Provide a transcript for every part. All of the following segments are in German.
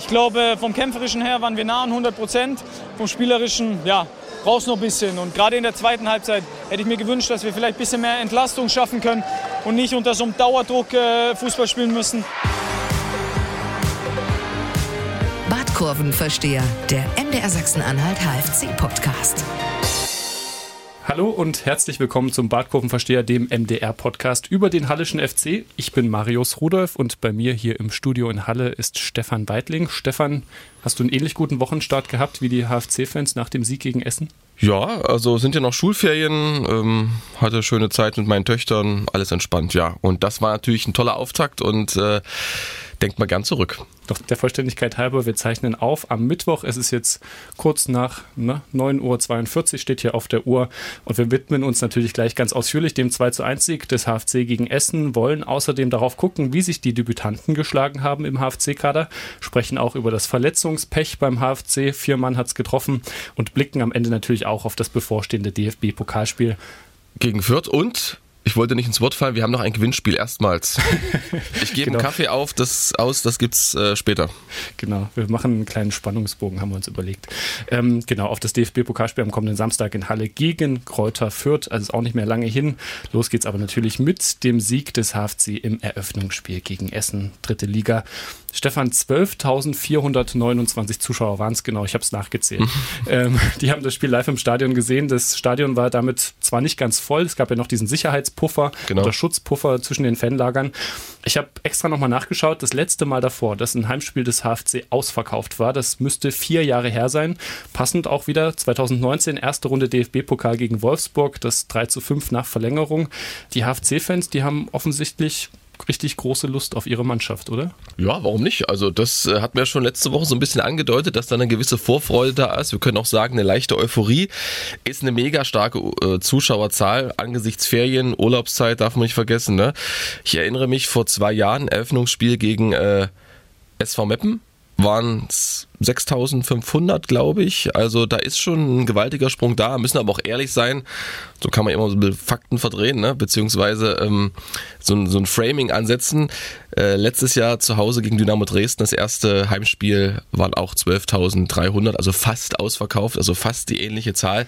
Ich glaube, vom Kämpferischen her waren wir nah an 100 Prozent. Vom Spielerischen, ja, brauchst noch ein bisschen. Und gerade in der zweiten Halbzeit hätte ich mir gewünscht, dass wir vielleicht ein bisschen mehr Entlastung schaffen können und nicht unter so einem Dauerdruck äh, Fußball spielen müssen. Badkurvenversteher, der MDR Sachsen-Anhalt HFC-Podcast. Hallo und herzlich willkommen zum Badkurvenversteher, dem MDR-Podcast über den Hallischen FC. Ich bin Marius Rudolf und bei mir hier im Studio in Halle ist Stefan Weidling. Stefan, hast du einen ähnlich guten Wochenstart gehabt wie die HFC-Fans nach dem Sieg gegen Essen? Ja, also sind ja noch Schulferien, ähm, hatte schöne Zeit mit meinen Töchtern, alles entspannt, ja. Und das war natürlich ein toller Auftakt und äh, denkt mal gern zurück. Doch der Vollständigkeit halber, wir zeichnen auf am Mittwoch. Es ist jetzt kurz nach ne, 9.42 Uhr, steht hier auf der Uhr. Und wir widmen uns natürlich gleich ganz ausführlich dem 2 zu 1 Sieg des HFC gegen Essen, wollen außerdem darauf gucken, wie sich die Debütanten geschlagen haben im HFC-Kader, sprechen auch über das Verletzungspech beim HFC. Vier Mann hat es getroffen und blicken am Ende natürlich auch auf das bevorstehende DFB-Pokalspiel. Gegen Fürth und ich wollte nicht ins Wort fallen, wir haben noch ein Gewinnspiel erstmals. Ich gebe genau. einen Kaffee auf, das aus, das gibt's äh, später. Genau, wir machen einen kleinen Spannungsbogen, haben wir uns überlegt. Ähm, genau, auf das DFB-Pokalspiel am kommenden Samstag in Halle gegen Kräuter Fürth, also ist auch nicht mehr lange hin. Los geht's aber natürlich mit dem Sieg des HFC im Eröffnungsspiel gegen Essen, dritte Liga. Stefan, 12.429 Zuschauer waren es genau, ich habe es nachgezählt. ähm, die haben das Spiel live im Stadion gesehen. Das Stadion war damit zwar nicht ganz voll, es gab ja noch diesen Sicherheitspuffer genau. oder Schutzpuffer zwischen den Fanlagern. Ich habe extra nochmal nachgeschaut, das letzte Mal davor, dass ein Heimspiel des HFC ausverkauft war, das müsste vier Jahre her sein. Passend auch wieder 2019, erste Runde DFB-Pokal gegen Wolfsburg, das 3 zu 5 nach Verlängerung. Die HFC-Fans, die haben offensichtlich richtig große Lust auf ihre Mannschaft, oder? Ja, warum nicht? Also das äh, hat mir schon letzte Woche so ein bisschen angedeutet, dass da eine gewisse Vorfreude da ist. Wir können auch sagen, eine leichte Euphorie ist eine mega starke äh, Zuschauerzahl angesichts Ferien, Urlaubszeit darf man nicht vergessen. Ne? Ich erinnere mich vor zwei Jahren Eröffnungsspiel gegen äh, SV Meppen waren es 6500, glaube ich. Also da ist schon ein gewaltiger Sprung da, müssen aber auch ehrlich sein. So kann man immer so ein bisschen Fakten verdrehen, ne? beziehungsweise ähm, so, ein, so ein Framing ansetzen. Äh, letztes Jahr zu Hause gegen Dynamo Dresden, das erste Heimspiel, waren auch 12.300, also fast ausverkauft, also fast die ähnliche Zahl.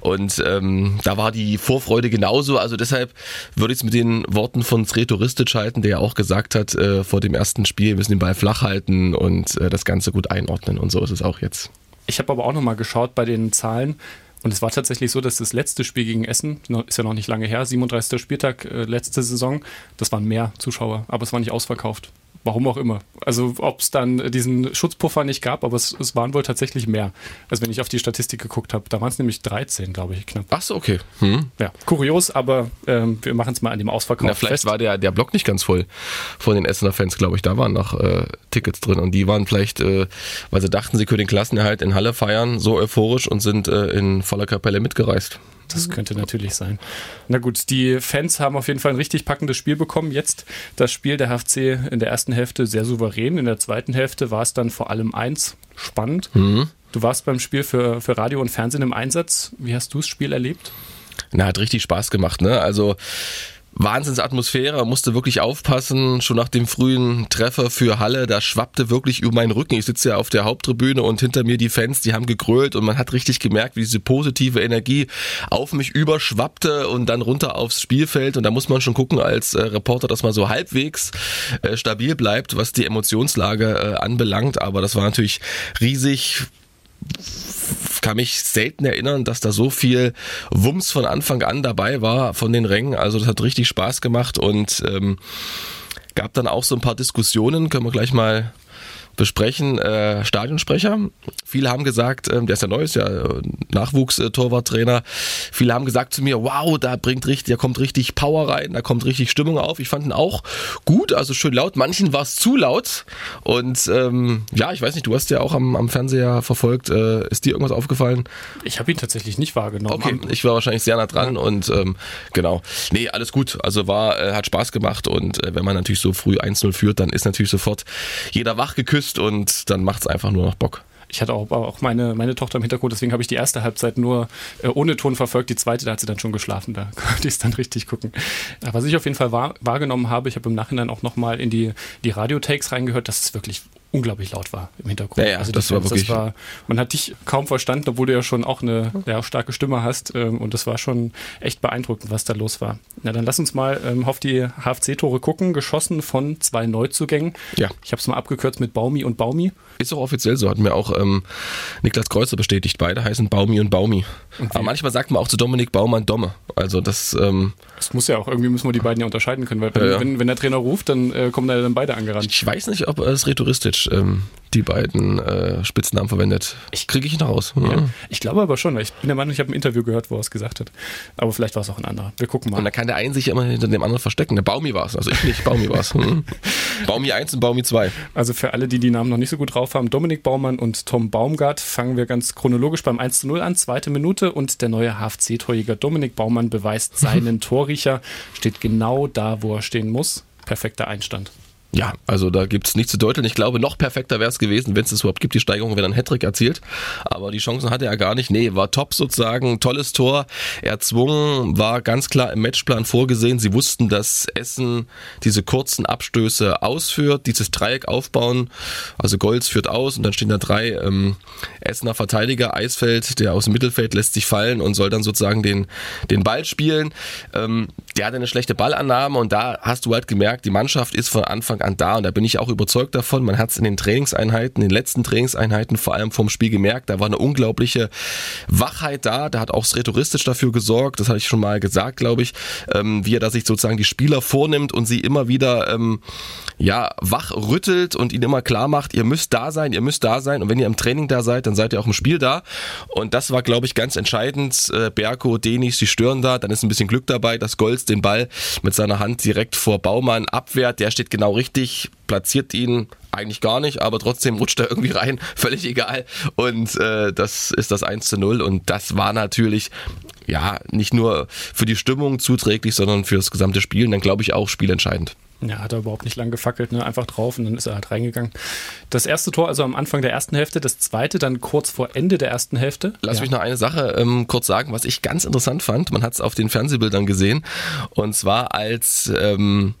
Und ähm, da war die Vorfreude genauso. Also deshalb würde ich es mit den Worten von Sreto Ristic halten, der ja auch gesagt hat, äh, vor dem ersten Spiel, müssen den Ball flach halten und äh, das Ganze gut einordnen und so ist es auch jetzt. Ich habe aber auch nochmal geschaut bei den Zahlen. Und es war tatsächlich so, dass das letzte Spiel gegen Essen, ist ja noch nicht lange her, 37. Spieltag, äh, letzte Saison, das waren mehr Zuschauer, aber es war nicht ausverkauft. Warum auch immer. Also ob es dann diesen Schutzpuffer nicht gab, aber es, es, waren wohl tatsächlich mehr, als wenn ich auf die Statistik geguckt habe. Da waren es nämlich 13, glaube ich, knapp. Ach so, okay. Hm. Ja, kurios, aber ähm, wir machen es mal an dem Ausverkauf Na, vielleicht fest. war der, der Block nicht ganz voll von den Essener Fans, glaube ich. Da waren noch äh, Tickets drin und die waren vielleicht, äh, weil sie dachten, sie können den Klassenerhalt in Halle feiern, so euphorisch und sind äh, in voller Kapelle mitgereist. Das könnte natürlich sein. Na gut, die Fans haben auf jeden Fall ein richtig packendes Spiel bekommen. Jetzt das Spiel der HFC in der ersten Hälfte sehr souverän. In der zweiten Hälfte war es dann vor allem eins spannend. Mhm. Du warst beim Spiel für, für Radio und Fernsehen im Einsatz. Wie hast du das Spiel erlebt? Na, hat richtig Spaß gemacht, ne? Also Wahnsinnsatmosphäre, musste wirklich aufpassen, schon nach dem frühen Treffer für Halle, da schwappte wirklich über meinen Rücken. Ich sitze ja auf der Haupttribüne und hinter mir die Fans, die haben gegrölt und man hat richtig gemerkt, wie diese positive Energie auf mich überschwappte und dann runter aufs Spielfeld. Und da muss man schon gucken als äh, Reporter, dass man so halbwegs äh, stabil bleibt, was die Emotionslage äh, anbelangt, aber das war natürlich riesig kann mich selten erinnern, dass da so viel Wumms von Anfang an dabei war von den Rängen. Also das hat richtig Spaß gemacht und ähm, gab dann auch so ein paar Diskussionen, können wir gleich mal besprechen. Äh, Stadionsprecher. Viele haben gesagt, äh, der ist ja neu, ist ja äh, Nachwuchs-Torwarttrainer. Viele haben gesagt zu mir, wow, da bringt richtig, da kommt richtig Power rein, da kommt richtig Stimmung auf. Ich fand ihn auch gut, also schön laut. Manchen war es zu laut. Und ähm, ja, ich weiß nicht, du hast ja auch am, am Fernseher verfolgt. Äh, ist dir irgendwas aufgefallen? Ich habe ihn tatsächlich nicht wahrgenommen. Okay, ich war wahrscheinlich sehr nah dran ja. und ähm, genau. Nee, alles gut. Also war, äh, hat Spaß gemacht und äh, wenn man natürlich so früh 1-0 führt, dann ist natürlich sofort jeder wach geküsst geküsst und dann macht es einfach nur noch Bock. Ich hatte auch, auch meine, meine Tochter im Hintergrund, deswegen habe ich die erste Halbzeit nur äh, ohne Ton verfolgt. Die zweite, da hat sie dann schon geschlafen, da konnte ich es dann richtig gucken. Was ich auf jeden Fall wahr, wahrgenommen habe, ich habe im Nachhinein auch nochmal in die, die Radiotakes reingehört, das ist wirklich unglaublich laut war im Hintergrund. Ja, ja also das war wirklich. Das war, man hat dich kaum verstanden, obwohl du ja schon auch eine ja, starke Stimme hast. Ähm, und das war schon echt beeindruckend, was da los war. Na, dann lass uns mal ähm, auf die HFC-Tore gucken. Geschossen von zwei Neuzugängen. Ja. Ich habe es mal abgekürzt mit Baumi und Baumi. Ist auch offiziell so, hat mir auch ähm, Niklas Kreuzer bestätigt. Beide heißen Baumi und Baumi. Und Aber manchmal sagt man auch zu Dominik Baumann Domme. Also das. Ähm, das muss ja auch irgendwie müssen wir die beiden ja unterscheiden können, weil wenn, ja, wenn, wenn der Trainer ruft, dann äh, kommen da dann beide angerannt. Ich weiß nicht, ob es rhetoristisch ähm, die beiden äh, Spitznamen verwendet. Ich kriege ich noch raus. Ja. Ja. Ich glaube aber schon. Ich bin der Meinung, ich habe ein Interview gehört, wo er es gesagt hat. Aber vielleicht war es auch ein anderer. Wir gucken mal. Und da kann der eine sich immer hinter dem anderen verstecken. Der Baumi war es. Also ich nicht, Baumi war es. Hm. Baumi 1 und Baumi 2. Also für alle, die die Namen noch nicht so gut drauf haben, Dominik Baumann und Tom Baumgart, fangen wir ganz chronologisch beim 1 zu 0 an. Zweite Minute und der neue HFC-Torjäger Dominik Baumann beweist seinen Torriecher. Steht genau da, wo er stehen muss. Perfekter Einstand. Ja, also da gibt's nichts zu deuteln. Ich glaube, noch perfekter wäre es gewesen, wenn es überhaupt gibt, die Steigerung, wenn er einen Hattrick erzielt. Aber die Chancen hatte er gar nicht. Nee, war top sozusagen, tolles Tor, erzwungen, war ganz klar im Matchplan vorgesehen. Sie wussten, dass Essen diese kurzen Abstöße ausführt, dieses Dreieck aufbauen. Also Golds führt aus und dann stehen da drei ähm, Essener Verteidiger. Eisfeld, der aus dem Mittelfeld lässt sich fallen und soll dann sozusagen den, den Ball spielen. Ähm, der hatte eine schlechte Ballannahme und da hast du halt gemerkt, die Mannschaft ist von Anfang an da und da bin ich auch überzeugt davon. Man hat es in den Trainingseinheiten, in den letzten Trainingseinheiten vor allem vom Spiel gemerkt. Da war eine unglaubliche Wachheit da. Da hat auch rhetoristisch dafür gesorgt. Das hatte ich schon mal gesagt, glaube ich, ähm, wie er da sich sozusagen die Spieler vornimmt und sie immer wieder ähm, ja wach rüttelt und ihnen immer klar macht, ihr müsst da sein, ihr müsst da sein und wenn ihr im Training da seid, dann seid ihr auch im Spiel da. Und das war, glaube ich, ganz entscheidend. Äh, Berko, Denis, die stören da. Dann ist ein bisschen Glück dabei, dass Golz den Ball mit seiner Hand direkt vor Baumann abwehrt. Der steht genau richtig richtig, platziert ihn eigentlich gar nicht, aber trotzdem rutscht er irgendwie rein, völlig egal. Und äh, das ist das 1 zu 0 und das war natürlich ja nicht nur für die Stimmung zuträglich, sondern für das gesamte Spiel und dann glaube ich auch spielentscheidend. Ja, hat er überhaupt nicht lang gefackelt, ne? einfach drauf und dann ist er halt reingegangen. Das erste Tor also am Anfang der ersten Hälfte, das zweite dann kurz vor Ende der ersten Hälfte. Lass ja. mich noch eine Sache ähm, kurz sagen, was ich ganz interessant fand. Man hat es auf den Fernsehbildern gesehen und zwar als ähm,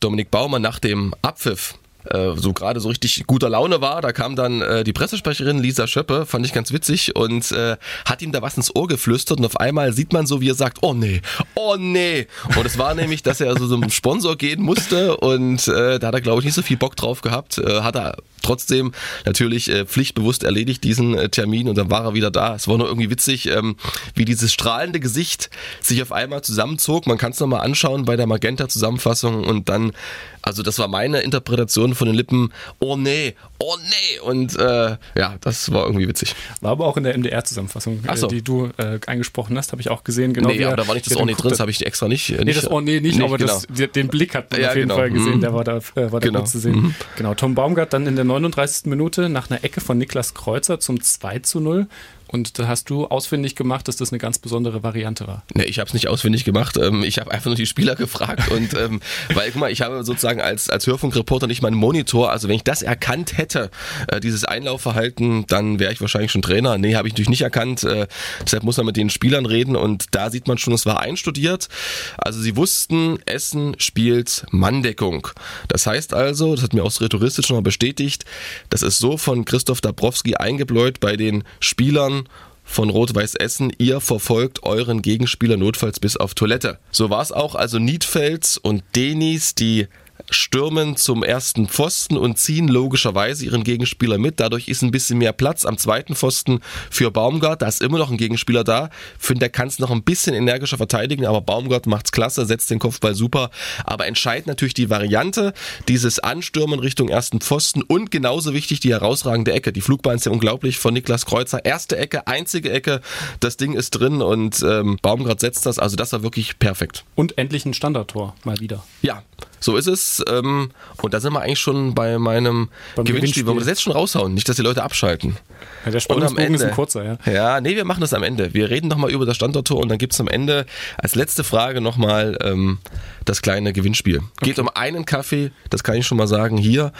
Dominik Baumer nach dem Abpfiff äh, so gerade so richtig guter Laune war. Da kam dann äh, die Pressesprecherin Lisa Schöppe, fand ich ganz witzig, und äh, hat ihm da was ins Ohr geflüstert und auf einmal sieht man so, wie er sagt, oh nee, oh nee. Und es war nämlich, dass er so zum Sponsor gehen musste und äh, da hat er, glaube ich, nicht so viel Bock drauf gehabt. Äh, hat er trotzdem natürlich äh, pflichtbewusst erledigt diesen äh, Termin und dann war er wieder da. Es war nur irgendwie witzig, ähm, wie dieses strahlende Gesicht sich auf einmal zusammenzog. Man kann es nochmal anschauen bei der Magenta-Zusammenfassung und dann, also das war meine Interpretation von den Lippen, oh nee, oh nee und äh, ja, das war irgendwie witzig. War aber auch in der MDR-Zusammenfassung, äh, so. die du äh, eingesprochen hast, habe ich auch gesehen. Genau nee, aber da war nicht das Oh nee drin, das habe ich extra nicht. Nee, das Oh nee nicht, nicht aber genau. das, den Blick hat man ja, auf jeden genau. Fall gesehen, mhm. der war da, äh, war da genau. gut zu sehen. Mhm. Genau, Tom Baumgart dann in der 39. Minute nach einer Ecke von Niklas Kreuzer zum 2 zu 0. Und da hast du ausfindig gemacht, dass das eine ganz besondere Variante war. Nee, ich habe es nicht ausfindig gemacht. Ähm, ich habe einfach nur die Spieler gefragt. und ähm, weil, guck mal, ich habe sozusagen als, als Hörfunkreporter nicht meinen Monitor. Also wenn ich das erkannt hätte, äh, dieses Einlaufverhalten, dann wäre ich wahrscheinlich schon Trainer. Nee, habe ich natürlich nicht erkannt. Äh, deshalb muss man mit den Spielern reden. Und da sieht man schon, es war einstudiert. Also sie wussten, Essen spielt Manndeckung. Das heißt also, das hat mir auch Rhetoristisch schon mal bestätigt, das ist so von Christoph Dabrowski eingebläut bei den Spielern, von Rot-Weiß Essen, ihr verfolgt euren Gegenspieler notfalls bis auf Toilette. So war es auch, also Niedfels und Denis, die stürmen zum ersten Pfosten und ziehen logischerweise ihren Gegenspieler mit. Dadurch ist ein bisschen mehr Platz am zweiten Pfosten für Baumgart. Da ist immer noch ein Gegenspieler da. Finde, der kann es noch ein bisschen energischer verteidigen, aber Baumgart macht's klasse, setzt den Kopfball super. Aber entscheidend natürlich die Variante, dieses Anstürmen Richtung ersten Pfosten und genauso wichtig die herausragende Ecke. Die Flugbahn ist ja unglaublich von Niklas Kreuzer. Erste Ecke, einzige Ecke, das Ding ist drin und ähm, Baumgart setzt das. Also das war wirklich perfekt. Und endlich ein Standardtor mal wieder. Ja, so ist es. Ähm, und da sind wir eigentlich schon bei meinem Beim Gewinnspiel. Gewinnspiel. Wollen wir das jetzt schon raushauen? Nicht, dass die Leute abschalten. Ja, der Spannungsbogen ist ein kurzer, ja. Ja, nee, wir machen das am Ende. Wir reden nochmal über das Standorttor und dann gibt es am Ende als letzte Frage nochmal ähm, das kleine Gewinnspiel. Okay. Geht um einen Kaffee, das kann ich schon mal sagen, hier.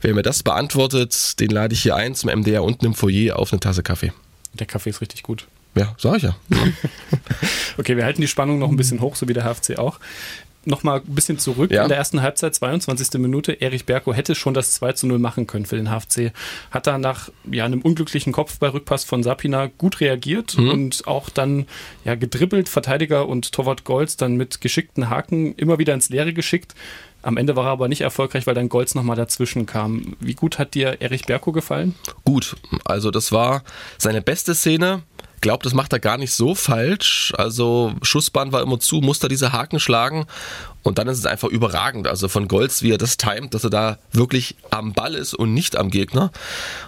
Wer mir das beantwortet, den lade ich hier ein zum MDR unten im Foyer auf eine Tasse Kaffee. Der Kaffee ist richtig gut. Ja, sag ich ja. okay, wir halten die Spannung noch ein bisschen hoch, so wie der HFC auch. Nochmal ein bisschen zurück ja. in der ersten Halbzeit, 22. Minute. Erich Berko hätte schon das 2 zu 0 machen können für den HFC. Hat da nach ja, einem unglücklichen Kopfballrückpass von Sapina gut reagiert mhm. und auch dann ja, gedribbelt, Verteidiger und Torwart Golz dann mit geschickten Haken immer wieder ins Leere geschickt. Am Ende war er aber nicht erfolgreich, weil dann Golz nochmal dazwischen kam. Wie gut hat dir Erich Berko gefallen? Gut, also das war seine beste Szene glaube, das macht er gar nicht so falsch. Also Schussbahn war immer zu, musste diese Haken schlagen und dann ist es einfach überragend. Also von Golds, wie er das timet, dass er da wirklich am Ball ist und nicht am Gegner.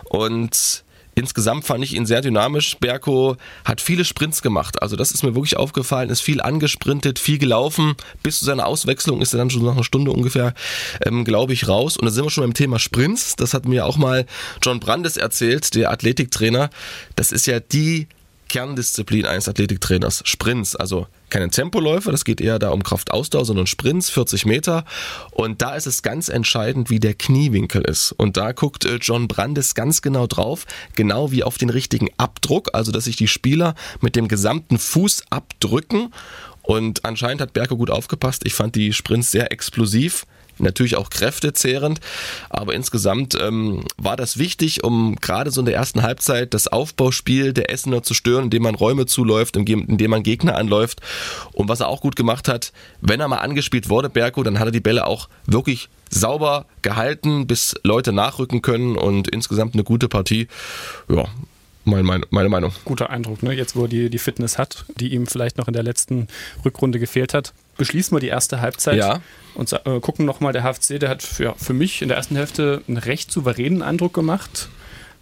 Und Insgesamt fand ich ihn sehr dynamisch. Berko hat viele Sprints gemacht. Also das ist mir wirklich aufgefallen. Ist viel angesprintet, viel gelaufen. Bis zu seiner Auswechslung ist er dann schon nach einer Stunde ungefähr, ähm, glaube ich, raus. Und da sind wir schon beim Thema Sprints. Das hat mir auch mal John Brandes erzählt, der Athletiktrainer. Das ist ja die Kerndisziplin eines Athletiktrainers. Sprints, also keine Tempoläufe, das geht eher da um Kraftausdauer, sondern Sprints, 40 Meter. Und da ist es ganz entscheidend, wie der Kniewinkel ist. Und da guckt äh, John Brandes ganz genau drauf, genau wie auf den richtigen Abdruck, also dass sich die Spieler mit dem gesamten Fuß abdrücken. Und anscheinend hat Berko gut aufgepasst. Ich fand die Sprints sehr explosiv natürlich auch kräftezehrend. Aber insgesamt ähm, war das wichtig, um gerade so in der ersten Halbzeit das Aufbauspiel der Essener zu stören, indem man Räume zuläuft, indem man Gegner anläuft. Und was er auch gut gemacht hat, wenn er mal angespielt wurde, Berko, dann hat er die Bälle auch wirklich sauber gehalten, bis Leute nachrücken können und insgesamt eine gute Partie. Ja, meine, meine Meinung. Guter Eindruck, ne? jetzt wo er die, die Fitness hat, die ihm vielleicht noch in der letzten Rückrunde gefehlt hat. Beschließen wir die erste Halbzeit ja. und äh, gucken nochmal, der HFC, der hat für, für mich in der ersten Hälfte einen recht souveränen Eindruck gemacht.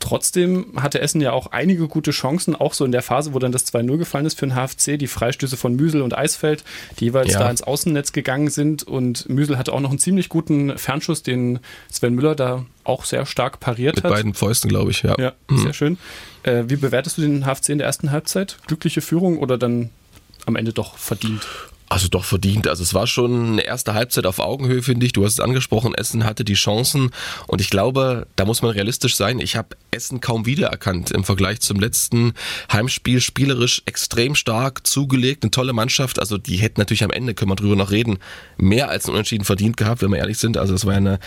Trotzdem hatte Essen ja auch einige gute Chancen, auch so in der Phase, wo dann das 2-0 gefallen ist für den HFC, die Freistöße von Müsel und Eisfeld, die jeweils ja. da ins Außennetz gegangen sind und Müsel hatte auch noch einen ziemlich guten Fernschuss, den Sven Müller da auch sehr stark pariert Mit hat. Mit beiden Fäusten, glaube ich, ja. Ja, mhm. sehr schön. Äh, wie bewertest du den HFC in der ersten Halbzeit? Glückliche Führung oder dann am Ende doch verdient? Also doch verdient. Also es war schon eine erste Halbzeit auf Augenhöhe, finde ich. Du hast es angesprochen, Essen hatte die Chancen und ich glaube, da muss man realistisch sein. Ich habe Essen kaum wiedererkannt im Vergleich zum letzten Heimspiel. Spielerisch extrem stark zugelegt, eine tolle Mannschaft. Also die hätten natürlich am Ende, können wir drüber noch reden, mehr als ein Unentschieden verdient gehabt, wenn wir ehrlich sind. Also es war eine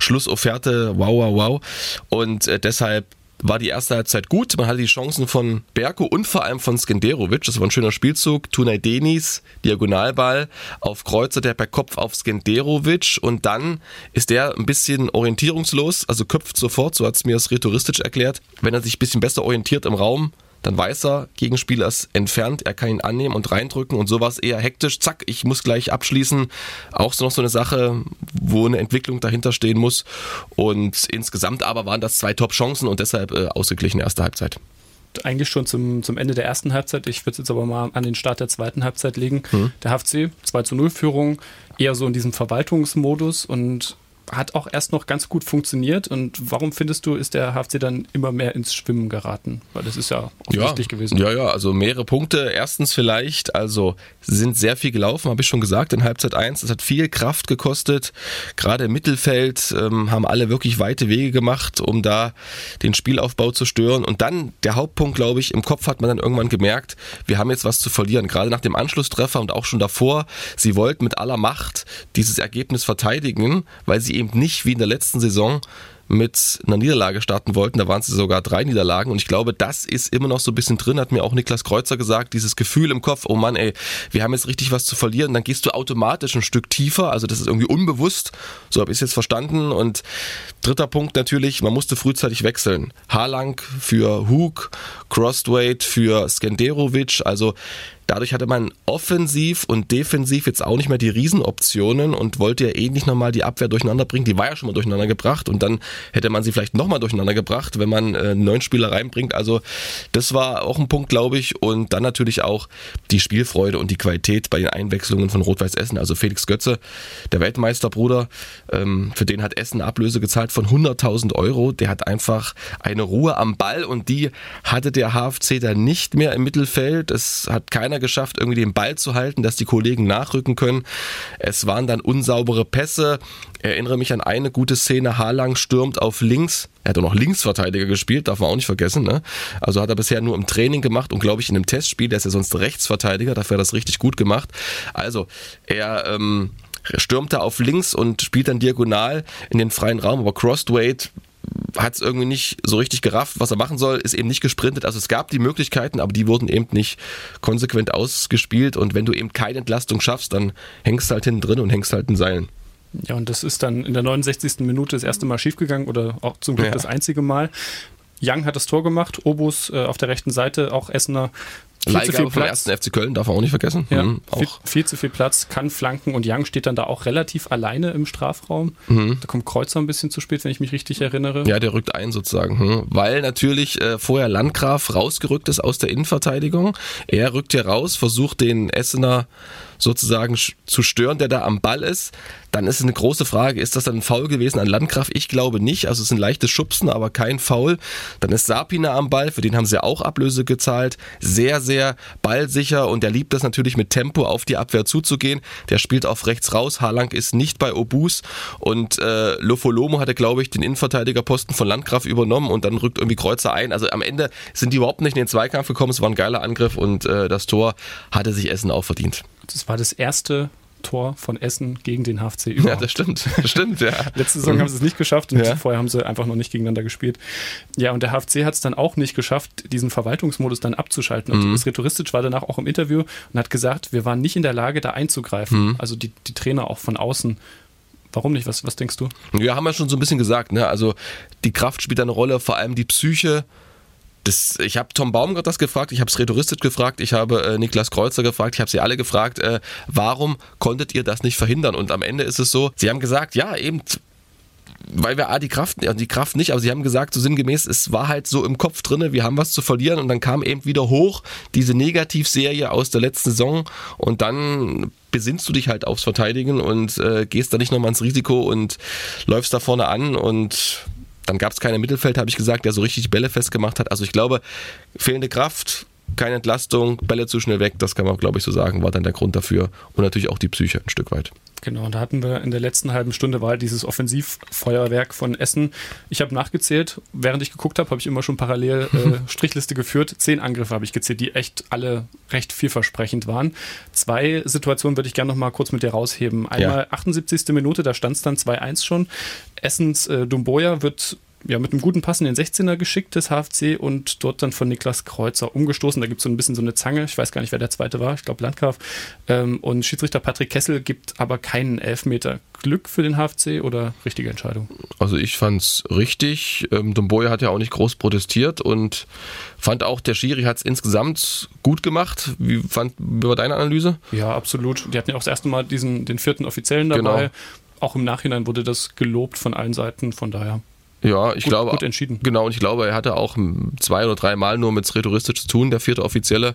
Schlussofferte, wow, wow, wow. Und äh, deshalb war die erste Halbzeit gut. Man hatte die Chancen von Berko und vor allem von Skenderovic. Das war ein schöner Spielzug. Tunay Denis, Diagonalball auf Kreuzer, der per Kopf auf Skenderovic und dann ist der ein bisschen orientierungslos, also köpft sofort, so hat es mir das rhetoristisch erklärt. Wenn er sich ein bisschen besser orientiert im Raum, dann weiß er, Gegenspieler ist entfernt, er kann ihn annehmen und reindrücken und sowas eher hektisch, zack, ich muss gleich abschließen. Auch so noch so eine Sache, wo eine Entwicklung dahinter stehen muss. Und insgesamt aber waren das zwei Top-Chancen und deshalb äh, ausgeglichen erste Halbzeit eigentlich schon zum, zum Ende der ersten Halbzeit. Ich würde es jetzt aber mal an den Start der zweiten Halbzeit legen. Mhm. Der HFC, 2 zu 0 Führung, eher so in diesem Verwaltungsmodus und hat auch erst noch ganz gut funktioniert. Und warum findest du, ist der HFC dann immer mehr ins Schwimmen geraten? Weil das ist ja offensichtlich ja, gewesen. Ja, ja, also mehrere Punkte. Erstens vielleicht, also sind sehr viel gelaufen, habe ich schon gesagt, in Halbzeit 1. Das hat viel Kraft gekostet. Gerade im Mittelfeld ähm, haben alle wirklich weite Wege gemacht, um da den Spielaufbau zu stören. Und dann der Hauptpunkt, glaube ich, im Kopf hat man dann irgendwann gemerkt, wir haben jetzt was zu verlieren. Gerade nach dem Anschlusstreffer und auch schon davor. Sie wollten mit aller Macht dieses Ergebnis verteidigen, weil sie eben nicht wie in der letzten Saison mit einer Niederlage starten wollten. Da waren es sogar drei Niederlagen. Und ich glaube, das ist immer noch so ein bisschen drin, hat mir auch Niklas Kreuzer gesagt, dieses Gefühl im Kopf, oh Mann, ey, wir haben jetzt richtig was zu verlieren. Dann gehst du automatisch ein Stück tiefer. Also das ist irgendwie unbewusst. So habe ich es jetzt verstanden. Und dritter Punkt natürlich, man musste frühzeitig wechseln. Haarlang für Hook, Crossweight für Skenderovic. Also Dadurch hatte man offensiv und defensiv jetzt auch nicht mehr die Riesenoptionen und wollte ja eh nochmal die Abwehr durcheinander bringen. Die war ja schon mal durcheinander gebracht und dann hätte man sie vielleicht nochmal durcheinander gebracht, wenn man äh, neun Spieler reinbringt. Also das war auch ein Punkt, glaube ich. Und dann natürlich auch die Spielfreude und die Qualität bei den Einwechslungen von Rot-Weiß Essen. Also Felix Götze, der Weltmeisterbruder, ähm, für den hat Essen eine Ablöse gezahlt von 100.000 Euro. Der hat einfach eine Ruhe am Ball und die hatte der HFC dann nicht mehr im Mittelfeld. Es hat keiner geschafft, irgendwie den Ball zu halten, dass die Kollegen nachrücken können. Es waren dann unsaubere Pässe. Ich erinnere mich an eine gute Szene. Harlang stürmt auf links. Er hat auch noch Linksverteidiger gespielt, darf man auch nicht vergessen. Ne? Also hat er bisher nur im Training gemacht und glaube ich in einem Testspiel. Der ist ja sonst Rechtsverteidiger, dafür hat er das richtig gut gemacht. Also er ähm, stürmt er auf links und spielt dann diagonal in den freien Raum, aber Crossweight hat es irgendwie nicht so richtig gerafft, was er machen soll, ist eben nicht gesprintet. Also es gab die Möglichkeiten, aber die wurden eben nicht konsequent ausgespielt. Und wenn du eben keine Entlastung schaffst, dann hängst du halt hinten drin und hängst halt in Seilen. Ja, und das ist dann in der 69. Minute das erste Mal schiefgegangen oder auch zum Glück ja. das einzige Mal. Young hat das Tor gemacht, Obus äh, auf der rechten Seite, auch Essener viel Leihgabe vom ersten FC Köln darf man auch nicht vergessen. Ja, mhm, viel, viel, zu viel Platz, kann flanken und Young steht dann da auch relativ alleine im Strafraum. Mhm. Da kommt Kreuzer ein bisschen zu spät, wenn ich mich richtig erinnere. Ja, der rückt ein sozusagen, mhm. weil natürlich äh, vorher Landgraf rausgerückt ist aus der Innenverteidigung. Er rückt hier raus, versucht den Essener sozusagen zu stören, der da am Ball ist, dann ist es eine große Frage, ist das dann ein Foul gewesen an Landgraf? Ich glaube nicht. Also es ist ein leichtes Schubsen, aber kein Foul. Dann ist Sapina am Ball, für den haben sie auch Ablöse gezahlt. Sehr, sehr ballsicher und er liebt es natürlich mit Tempo auf die Abwehr zuzugehen. Der spielt auf rechts raus. Harlang ist nicht bei Obus und äh, Lofolomo hatte, glaube ich, den Innenverteidigerposten von Landgraf übernommen und dann rückt irgendwie Kreuzer ein. Also am Ende sind die überhaupt nicht in den Zweikampf gekommen. Es war ein geiler Angriff und äh, das Tor hatte sich Essen auch verdient. Das war das erste Tor von Essen gegen den HFC überhaupt. Ja, das stimmt. Das stimmt, ja. Letzte Saison haben sie es nicht geschafft und ja. vorher haben sie einfach noch nicht gegeneinander gespielt. Ja, und der HFC hat es dann auch nicht geschafft, diesen Verwaltungsmodus dann abzuschalten. Und mhm. Sretoristic war danach auch im Interview und hat gesagt, wir waren nicht in der Lage, da einzugreifen. Mhm. Also die, die Trainer auch von außen. Warum nicht? Was, was denkst du? Ja, haben wir schon so ein bisschen gesagt. Ne? Also die Kraft spielt eine Rolle, vor allem die Psyche das, ich habe Tom Baumgart das gefragt, ich habe es rhetoristisch gefragt, ich habe äh, Niklas Kreuzer gefragt, ich habe sie alle gefragt, äh, warum konntet ihr das nicht verhindern? Und am Ende ist es so, sie haben gesagt, ja, eben weil wir A, die Kraft, die Kraft nicht, aber sie haben gesagt, so sinngemäß, es war halt so im Kopf drinne, wir haben was zu verlieren. Und dann kam eben wieder hoch diese Negativserie aus der letzten Saison. Und dann besinnst du dich halt aufs Verteidigen und äh, gehst da nicht nochmal ins Risiko und läufst da vorne an. Und dann gab es keine Mittelfeld, habe ich gesagt, der so richtig Bälle festgemacht hat. Also ich glaube, fehlende Kraft, keine Entlastung, Bälle zu schnell weg, das kann man, glaube ich, so sagen, war dann der Grund dafür. Und natürlich auch die Psyche ein Stück weit. Genau, und da hatten wir in der letzten halben Stunde war halt dieses Offensivfeuerwerk von Essen. Ich habe nachgezählt, während ich geguckt habe, habe ich immer schon parallel äh, Strichliste geführt. Zehn Angriffe habe ich gezählt, die echt alle recht vielversprechend waren. Zwei Situationen würde ich gerne noch mal kurz mit dir rausheben. Einmal ja. 78. Minute, da stand es dann 2-1 schon. Essens äh, Dumboya wird ja, mit einem guten Pass in den 16er geschickt des HFC und dort dann von Niklas Kreuzer umgestoßen. Da gibt es so ein bisschen so eine Zange. Ich weiß gar nicht, wer der zweite war. Ich glaube Landgraf. Ähm, und Schiedsrichter Patrick Kessel gibt aber keinen Elfmeter. Glück für den HFC oder richtige Entscheidung? Also ich fand es richtig. Ähm, Domboya hat ja auch nicht groß protestiert und fand auch, der Schiri hat es insgesamt gut gemacht. Wie, fand, wie war deine Analyse? Ja, absolut. Die hatten ja auch das erste Mal diesen, den vierten Offiziellen dabei. Genau. Auch im Nachhinein wurde das gelobt von allen Seiten. Von daher ja, ich gut, glaube. Gut entschieden. Genau, und ich glaube, er hatte auch zwei oder drei Mal nur mit Rhetoristisch zu tun. Der vierte Offizielle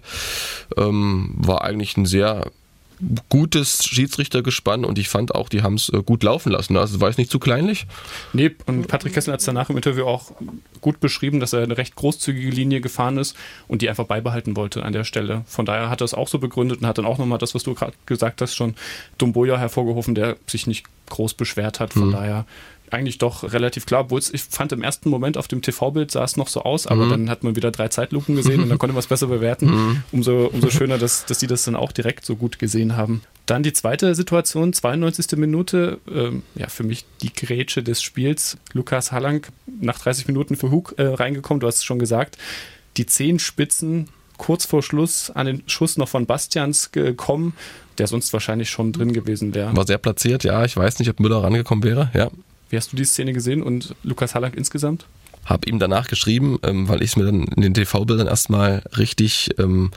ähm, war eigentlich ein sehr gutes Schiedsrichtergespann und ich fand auch, die haben es äh, gut laufen lassen. Also war es nicht zu kleinlich? Nee, und Patrick Kessel hat es danach im Interview auch gut beschrieben, dass er eine recht großzügige Linie gefahren ist und die einfach beibehalten wollte an der Stelle. Von daher hat er es auch so begründet und hat dann auch nochmal das, was du gerade gesagt hast, schon Dumboya hervorgerufen, der sich nicht groß beschwert hat. Von mhm. daher eigentlich doch relativ klar, obwohl ich fand im ersten Moment auf dem TV-Bild sah es noch so aus, aber mhm. dann hat man wieder drei Zeitlupen gesehen und dann konnte man es besser bewerten. Mhm. Umso, umso schöner, dass, dass die das dann auch direkt so gut gesehen haben. Dann die zweite Situation, 92. Minute, ähm, ja, für mich die Grätsche des Spiels. Lukas Hallang nach 30 Minuten für Hug äh, reingekommen, du hast es schon gesagt. Die zehn Spitzen kurz vor Schluss an den Schuss noch von Bastians gekommen, der sonst wahrscheinlich schon drin gewesen wäre. War sehr platziert, ja. Ich weiß nicht, ob Müller rangekommen wäre, ja. Wie hast du die Szene gesehen und Lukas Hallack insgesamt? Hab ihm danach geschrieben, ähm, weil ich es mir dann in den TV-Bildern erstmal richtig ähm,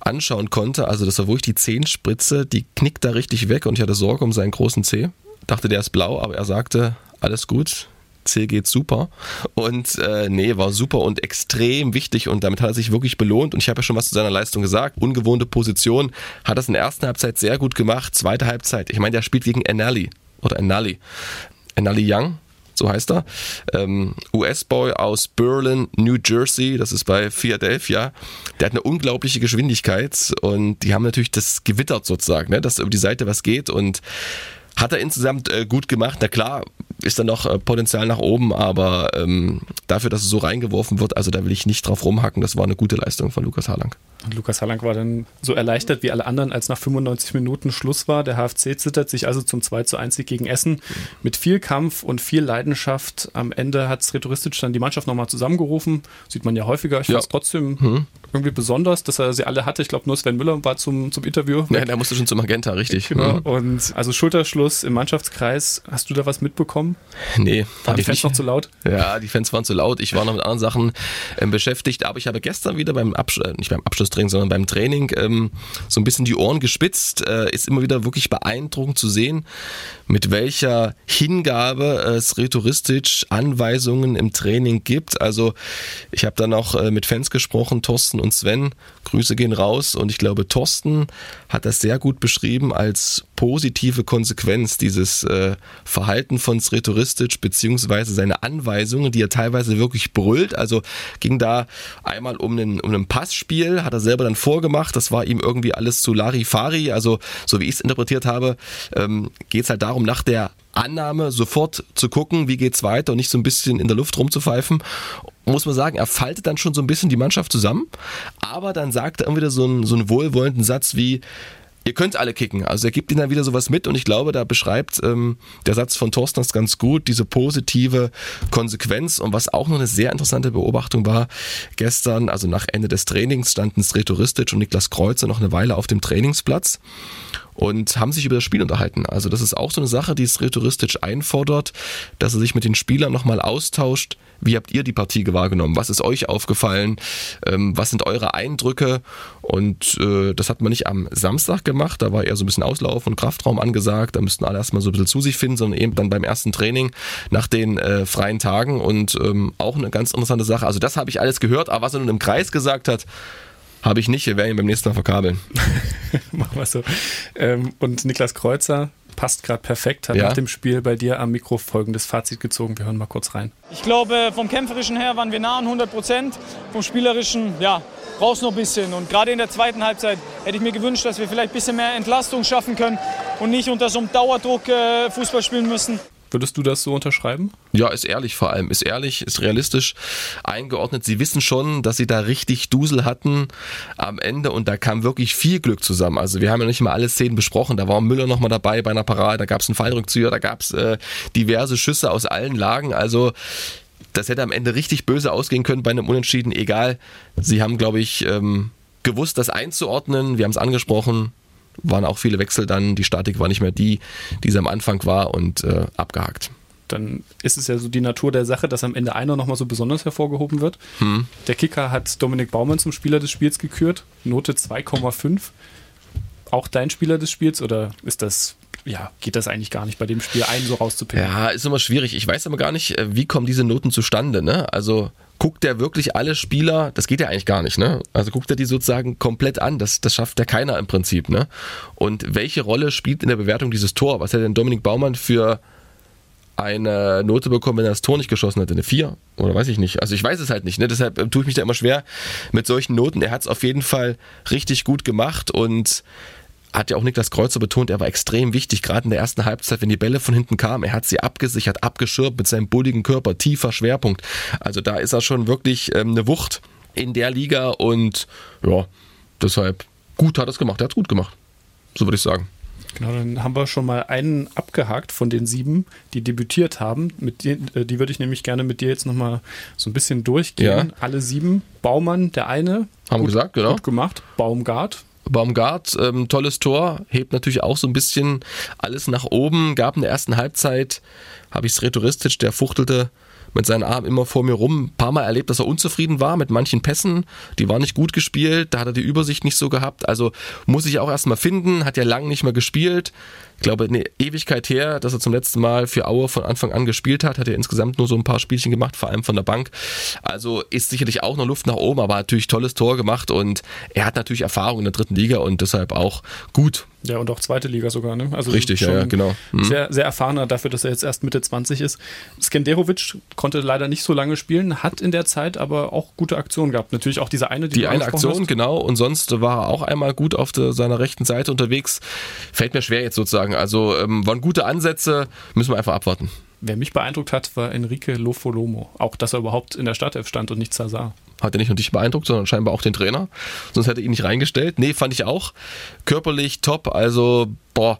anschauen konnte. Also das war wirklich die Zehenspritze, die knickt da richtig weg und ich hatte Sorge um seinen großen Zeh. Dachte, der ist blau, aber er sagte, alles gut, Zeh geht super. Und äh, nee, war super und extrem wichtig und damit hat er sich wirklich belohnt. Und ich habe ja schon was zu seiner Leistung gesagt. Ungewohnte Position, hat das in der ersten Halbzeit sehr gut gemacht. Zweite Halbzeit, ich meine, der spielt gegen Enali oder Enali. Enali Young, so heißt er. Ähm, US-Boy aus Berlin, New Jersey, das ist bei Philadelphia. Der hat eine unglaubliche Geschwindigkeit und die haben natürlich das gewittert sozusagen, ne, dass über die Seite was geht und hat er insgesamt äh, gut gemacht. Na klar, ist dann noch äh, Potenzial nach oben, aber ähm, dafür, dass es so reingeworfen wird, also da will ich nicht drauf rumhacken. Das war eine gute Leistung von Lukas Harlang. Und Lukas Harlang war dann so erleichtert wie alle anderen, als nach 95 Minuten Schluss war. Der HFC zittert sich also zum 2 zu 1 Sieg gegen Essen mit viel Kampf und viel Leidenschaft. Am Ende hat Sretoristic dann die Mannschaft nochmal zusammengerufen. Sieht man ja häufiger. Ich ja. fand es trotzdem hm. irgendwie besonders, dass er sie alle hatte. Ich glaube, nur Sven Müller war zum, zum Interview. Ja, der musste schon zum Magenta, richtig. Genau. Mhm. Und also Schulterschluss im Mannschaftskreis. Hast du da was mitbekommen? Nee. Waren die Fans nicht. noch zu laut? Ja, die Fans waren zu laut. Ich war noch mit anderen Sachen äh, beschäftigt, aber ich habe gestern wieder beim Abschluss, äh, nicht beim Abschlusstraining, sondern beim Training ähm, so ein bisschen die Ohren gespitzt. Äh, ist immer wieder wirklich beeindruckend zu sehen, mit welcher Hingabe es Rhetoristic Anweisungen im Training gibt. Also ich habe dann auch äh, mit Fans gesprochen, Thorsten und Sven. Grüße gehen raus und ich glaube, Thorsten hat das sehr gut beschrieben als positive Konsequenz dieses äh, Verhalten von Sretoristic beziehungsweise seine Anweisungen, die er teilweise wirklich brüllt. Also ging da einmal um einen, um ein Passspiel, hat er selber dann vorgemacht. Das war ihm irgendwie alles zu Larifari. Also so wie ich es interpretiert habe, ähm, geht es halt darum, nach der Annahme sofort zu gucken, wie geht's weiter und nicht so ein bisschen in der Luft rumzupfeifen. Muss man sagen, er faltet dann schon so ein bisschen die Mannschaft zusammen, aber dann sagt er irgendwie wieder so einen, so einen wohlwollenden Satz wie, ihr könnt alle kicken. Also er gibt ihnen dann wieder sowas mit und ich glaube, da beschreibt ähm, der Satz von Thorsten das ganz gut, diese positive Konsequenz und was auch noch eine sehr interessante Beobachtung war, gestern, also nach Ende des Trainings standen Sretoristic und Niklas Kreuzer noch eine Weile auf dem Trainingsplatz und haben sich über das Spiel unterhalten. Also das ist auch so eine Sache, die Sretoristic einfordert, dass er sich mit den Spielern nochmal austauscht. Wie habt ihr die Partie wahrgenommen? Was ist euch aufgefallen? Ähm, was sind eure Eindrücke? Und äh, das hat man nicht am Samstag gemacht, da war eher so ein bisschen Auslauf und Kraftraum angesagt, da müssten alle erstmal so ein bisschen zu sich finden, sondern eben dann beim ersten Training nach den äh, freien Tagen und ähm, auch eine ganz interessante Sache. Also das habe ich alles gehört, aber was er nun im Kreis gesagt hat, habe ich nicht, wir werden ihn beim nächsten Mal verkabeln. Machen wir so. Ähm, und Niklas Kreuzer passt gerade perfekt, hat ja. nach dem Spiel bei dir am Mikro folgendes Fazit gezogen. Wir hören mal kurz rein. Ich glaube, vom Kämpferischen her waren wir nah an 100 Prozent. Vom Spielerischen, ja, brauchst noch ein bisschen. Und gerade in der zweiten Halbzeit hätte ich mir gewünscht, dass wir vielleicht ein bisschen mehr Entlastung schaffen können und nicht unter so einem Dauerdruck äh, Fußball spielen müssen. Würdest du das so unterschreiben? Ja, ist ehrlich vor allem. Ist ehrlich, ist realistisch eingeordnet. Sie wissen schon, dass sie da richtig Dusel hatten am Ende und da kam wirklich viel Glück zusammen. Also wir haben ja nicht mal alle Szenen besprochen. Da war Müller nochmal dabei bei einer Parade, da gab es einen Fallrückzieher, da gab es äh, diverse Schüsse aus allen Lagen. Also das hätte am Ende richtig böse ausgehen können bei einem Unentschieden. Egal. Sie haben, glaube ich, ähm, gewusst, das einzuordnen. Wir haben es angesprochen waren auch viele Wechsel dann, die Statik war nicht mehr die, die sie am Anfang war und äh, abgehakt. Dann ist es ja so die Natur der Sache, dass am Ende einer nochmal so besonders hervorgehoben wird. Hm. Der Kicker hat Dominik Baumann zum Spieler des Spiels gekürt, Note 2,5. Auch dein Spieler des Spiels oder ist das ja, geht das eigentlich gar nicht bei dem Spiel einen so rauszupicken. Ja, ist immer schwierig. Ich weiß aber gar nicht, äh, wie kommen diese Noten zustande. Ne? Also guckt er wirklich alle Spieler, das geht ja eigentlich gar nicht, ne? Also guckt er die sozusagen komplett an, das, das schafft ja keiner im Prinzip, ne? Und welche Rolle spielt in der Bewertung dieses Tor? Was hat denn Dominik Baumann für eine Note bekommen, wenn er das Tor nicht geschossen hat? Eine 4? Oder weiß ich nicht. Also ich weiß es halt nicht, ne? Deshalb äh, tue ich mich da immer schwer mit solchen Noten. Er hat es auf jeden Fall richtig gut gemacht und hat ja auch Niklas Kreuzer betont, er war extrem wichtig, gerade in der ersten Halbzeit, wenn die Bälle von hinten kamen. Er hat sie abgesichert, abgeschirmt mit seinem bulligen Körper, tiefer Schwerpunkt. Also da ist er schon wirklich ähm, eine Wucht in der Liga und ja, deshalb gut hat er es gemacht. Er hat es gut gemacht. So würde ich sagen. Genau, dann haben wir schon mal einen abgehakt von den sieben, die debütiert haben. Mit die, äh, die würde ich nämlich gerne mit dir jetzt nochmal so ein bisschen durchgehen. Ja. Alle sieben. Baumann, der eine. Haben gut, gesagt, genau. Gut gemacht. Baumgart, Baumgart, ähm, tolles Tor, hebt natürlich auch so ein bisschen alles nach oben. Gab in der ersten Halbzeit, habe ich es rhetoristisch, der fuchtelte mit seinen Armen immer vor mir rum. Ein paar Mal erlebt, dass er unzufrieden war mit manchen Pässen. Die waren nicht gut gespielt, da hat er die Übersicht nicht so gehabt. Also muss ich auch erstmal finden, hat ja lang nicht mehr gespielt ich glaube, eine Ewigkeit her, dass er zum letzten Mal für Aue von Anfang an gespielt hat. Hat er insgesamt nur so ein paar Spielchen gemacht, vor allem von der Bank. Also ist sicherlich auch noch Luft nach oben, aber natürlich tolles Tor gemacht und er hat natürlich Erfahrung in der dritten Liga und deshalb auch gut. Ja, und auch zweite Liga sogar, ne? Also Richtig, ja, genau. Mhm. Sehr, sehr erfahrener dafür, dass er jetzt erst Mitte 20 ist. Skenderovic konnte leider nicht so lange spielen, hat in der Zeit aber auch gute Aktionen gehabt. Natürlich auch diese eine, die, die eine Aktion, hast. genau. Und sonst war er auch einmal gut auf der, seiner rechten Seite unterwegs. Fällt mir schwer jetzt sozusagen sagen. Also ähm, waren gute Ansätze, müssen wir einfach abwarten. Wer mich beeindruckt hat, war Enrique Lofolomo. Auch, dass er überhaupt in der Startelf stand und nicht Zazar. Hat er nicht nur dich beeindruckt, sondern scheinbar auch den Trainer. Sonst hätte er ihn nicht reingestellt. Nee, fand ich auch. Körperlich top. Also, boah,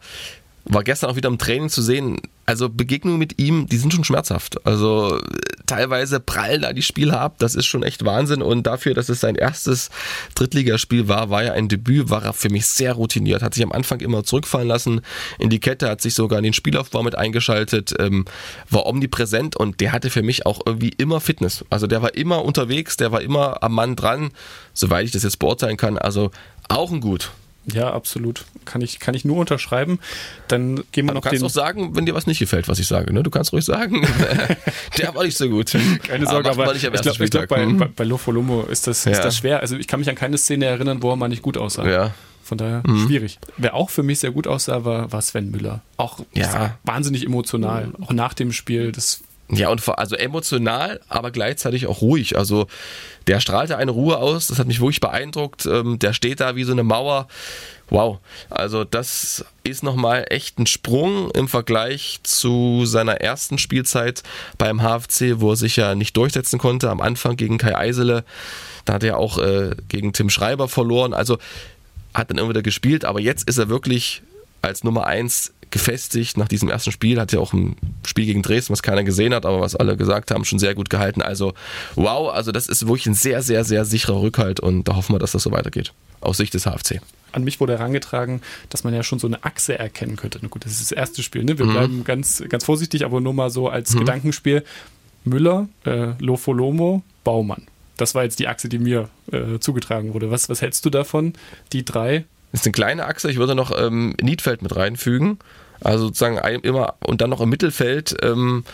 war gestern auch wieder im Training zu sehen. Also Begegnungen mit ihm, die sind schon schmerzhaft. Also teilweise prallen da die Spiele ab. Das ist schon echt Wahnsinn. Und dafür, dass es sein erstes Drittligaspiel war, war ja ein Debüt, war er für mich sehr routiniert. Hat sich am Anfang immer zurückfallen lassen in die Kette, hat sich sogar in den Spielaufbau mit eingeschaltet, ähm, war omnipräsent und der hatte für mich auch irgendwie immer Fitness. Also der war immer unterwegs, der war immer am Mann dran, soweit ich das jetzt beurteilen kann. Also auch ein Gut. Ja, absolut. Kann ich, kann ich nur unterschreiben. Dann gehen wir noch du kannst den. auch sagen, wenn dir was nicht gefällt, was ich sage. Ne? Du kannst ruhig sagen, der war nicht so gut. Keine Sorge, aber, aber ich glaube, glaub, bei, hm. bei, bei Lofolomo ist das, ja. ist das schwer. Also ich kann mich an keine Szene erinnern, wo er mal nicht gut aussah. Ja. Von daher mhm. schwierig. Wer auch für mich sehr gut aussah, war, war Sven Müller. Auch ja. wahnsinnig emotional. Auch nach dem Spiel. Das ja, und also emotional, aber gleichzeitig auch ruhig. Also der strahlte eine Ruhe aus, das hat mich wirklich beeindruckt. Ähm, der steht da wie so eine Mauer. Wow, also das ist nochmal echt ein Sprung im Vergleich zu seiner ersten Spielzeit beim HFC, wo er sich ja nicht durchsetzen konnte. Am Anfang gegen Kai Eisele, da hat er auch äh, gegen Tim Schreiber verloren. Also hat dann immer wieder gespielt, aber jetzt ist er wirklich als Nummer eins gefestigt nach diesem ersten Spiel. Hat ja auch ein Spiel gegen Dresden, was keiner gesehen hat, aber was alle gesagt haben, schon sehr gut gehalten. Also wow, also das ist wirklich ein sehr, sehr, sehr sicherer Rückhalt und da hoffen wir, dass das so weitergeht. Aus Sicht des HFC. An mich wurde herangetragen, dass man ja schon so eine Achse erkennen könnte. Na gut, das ist das erste Spiel. Ne? Wir mhm. bleiben ganz, ganz vorsichtig, aber nur mal so als mhm. Gedankenspiel. Müller, äh, Lofolomo, Baumann. Das war jetzt die Achse, die mir äh, zugetragen wurde. Was, was hältst du davon? Die drei ist eine kleine Achse. Ich würde noch ähm, Niedfeld mit reinfügen. Also sozusagen ein, immer und dann noch im Mittelfeld ähm,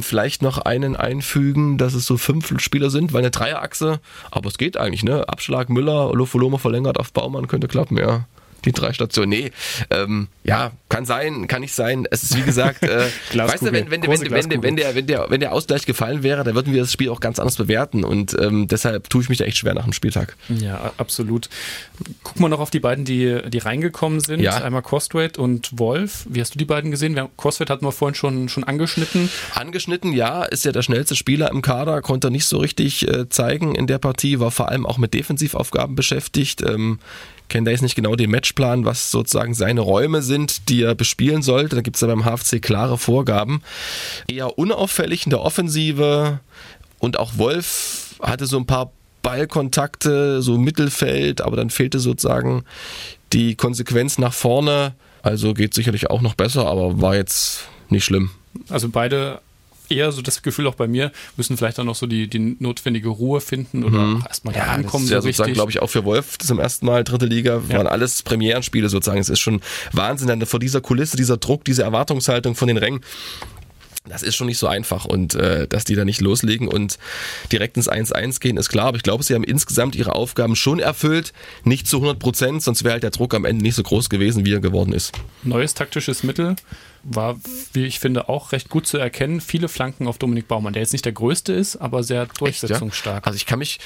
vielleicht noch einen einfügen, dass es so fünf Spieler sind, weil eine Dreierachse, aber es geht eigentlich, ne? Abschlag Müller, Lofoloma verlängert auf Baumann könnte klappen, ja die drei Stationen. Nee, ähm, ja, kann sein, kann nicht sein. Es ist wie gesagt, äh, weißt du, wenn, wenn, wenn, wenn, wenn, der, wenn, der, wenn der Ausgleich gefallen wäre, dann würden wir das Spiel auch ganz anders bewerten und ähm, deshalb tue ich mich da echt schwer nach dem Spieltag. Ja, absolut. Gucken wir noch auf die beiden, die, die reingekommen sind. Ja. Einmal Costwait und Wolf. Wie hast du die beiden gesehen? Costwait hatten wir vorhin schon, schon angeschnitten. Angeschnitten, ja, ist ja der schnellste Spieler im Kader, konnte nicht so richtig äh, zeigen in der Partie, war vor allem auch mit Defensivaufgaben beschäftigt. Ähm, kenne da jetzt nicht genau den Matchplan, was sozusagen seine Räume sind, die er bespielen sollte. Da gibt es ja beim HFC klare Vorgaben. Eher unauffällig in der Offensive und auch Wolf hatte so ein paar Ballkontakte, so Mittelfeld, aber dann fehlte sozusagen die Konsequenz nach vorne. Also geht sicherlich auch noch besser, aber war jetzt nicht schlimm. Also beide eher so das Gefühl auch bei mir, müssen vielleicht auch noch so die, die notwendige Ruhe finden oder mhm. erstmal ja, ankommen. Das ist ja so sozusagen, glaube ich, auch für Wolf das zum ersten Mal dritte Liga ja. waren alles Premierenspiele sozusagen. Es ist schon Wahnsinn, dann vor dieser Kulisse, dieser Druck, diese Erwartungshaltung von den Rängen. Das ist schon nicht so einfach und äh, dass die da nicht loslegen und direkt ins 1-1 gehen, ist klar. Aber ich glaube, sie haben insgesamt ihre Aufgaben schon erfüllt. Nicht zu 100 Prozent, sonst wäre halt der Druck am Ende nicht so groß gewesen, wie er geworden ist. Neues taktisches Mittel war, wie ich finde, auch recht gut zu erkennen. Viele Flanken auf Dominik Baumann, der jetzt nicht der größte ist, aber sehr durchsetzungsstark. Echt, ja? Also ich kann mich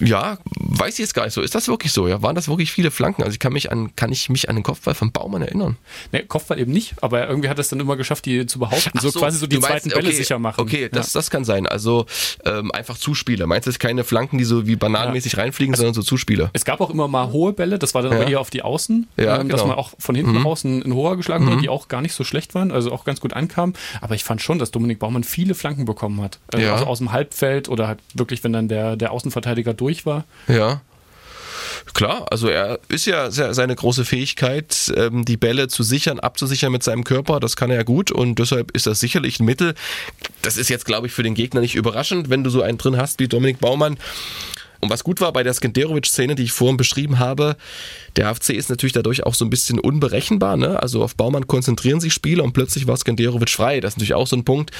ja, weiß ich jetzt gar nicht so. Ist das wirklich so? Ja, waren das wirklich viele Flanken? Also ich kann mich an, kann ich mich an den Kopfball von Baumann erinnern? Ne, Kopfball eben nicht, aber irgendwie hat es dann immer geschafft, die zu behaupten. So, so, quasi so die zweiten meinst, Bälle okay, sicher machen. Okay, das, ja. das kann sein. Also ähm, einfach Zuspiele. Meinst du, es keine Flanken, die so wie bananenmäßig ja. reinfliegen, also, sondern so Zuspiele? Es gab auch immer mal hohe Bälle, das war dann ja. aber eher auf die Außen, ja, ähm, genau. dass man auch von hinten mhm. außen in hoher geschlagen mhm. hat, die auch gar nicht so schlecht waren, also auch ganz gut ankamen. Aber ich fand schon, dass Dominik Baumann viele Flanken bekommen hat. Also, also aus dem Halbfeld oder halt wirklich, wenn dann der, der Außenverteidiger durch war. Ja. Klar, also er ist ja seine große Fähigkeit, ähm, die Bälle zu sichern, abzusichern mit seinem Körper. Das kann er gut und deshalb ist das sicherlich ein Mittel. Das ist jetzt, glaube ich, für den Gegner nicht überraschend, wenn du so einen drin hast wie Dominik Baumann. Und was gut war bei der Skenderovic-Szene, die ich vorhin beschrieben habe, der HFC ist natürlich dadurch auch so ein bisschen unberechenbar. Ne? Also auf Baumann konzentrieren sich Spieler und plötzlich war Skenderovic frei. Das ist natürlich auch so ein Punkt.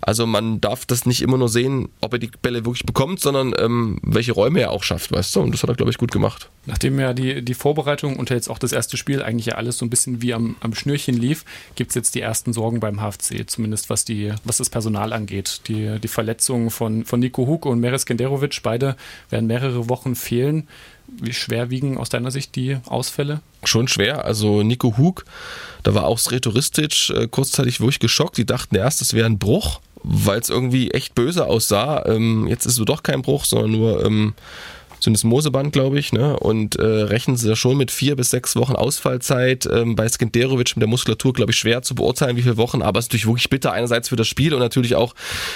Also man darf das nicht immer nur sehen, ob er die Bälle wirklich bekommt, sondern ähm, welche Räume er auch schafft, weißt du? Und das hat er, glaube ich, gut gemacht. Nachdem ja die, die Vorbereitung und jetzt auch das erste Spiel eigentlich ja alles so ein bisschen wie am, am Schnürchen lief, gibt es jetzt die ersten Sorgen beim HFC, zumindest was, die, was das Personal angeht. Die, die Verletzungen von, von Nico Huke und Meres Skenderovic, beide werden mehrere Wochen fehlen. Wie schwer wiegen aus deiner Sicht die Ausfälle? Schon schwer. Also Nico Hug, da war auch Sretoristic äh, kurzzeitig wirklich geschockt. Die dachten erst, es wäre ein Bruch, weil es irgendwie echt böse aussah. Ähm, jetzt ist es doch kein Bruch, sondern nur ähm, Syndesmoseband, glaube ich, ne? und äh, rechnen sie da schon mit vier bis sechs Wochen Ausfallzeit. Ähm, bei Skenderovic mit der Muskulatur, glaube ich, schwer zu beurteilen, wie viele Wochen, aber es ist natürlich wirklich bitter, einerseits für das Spiel und natürlich auch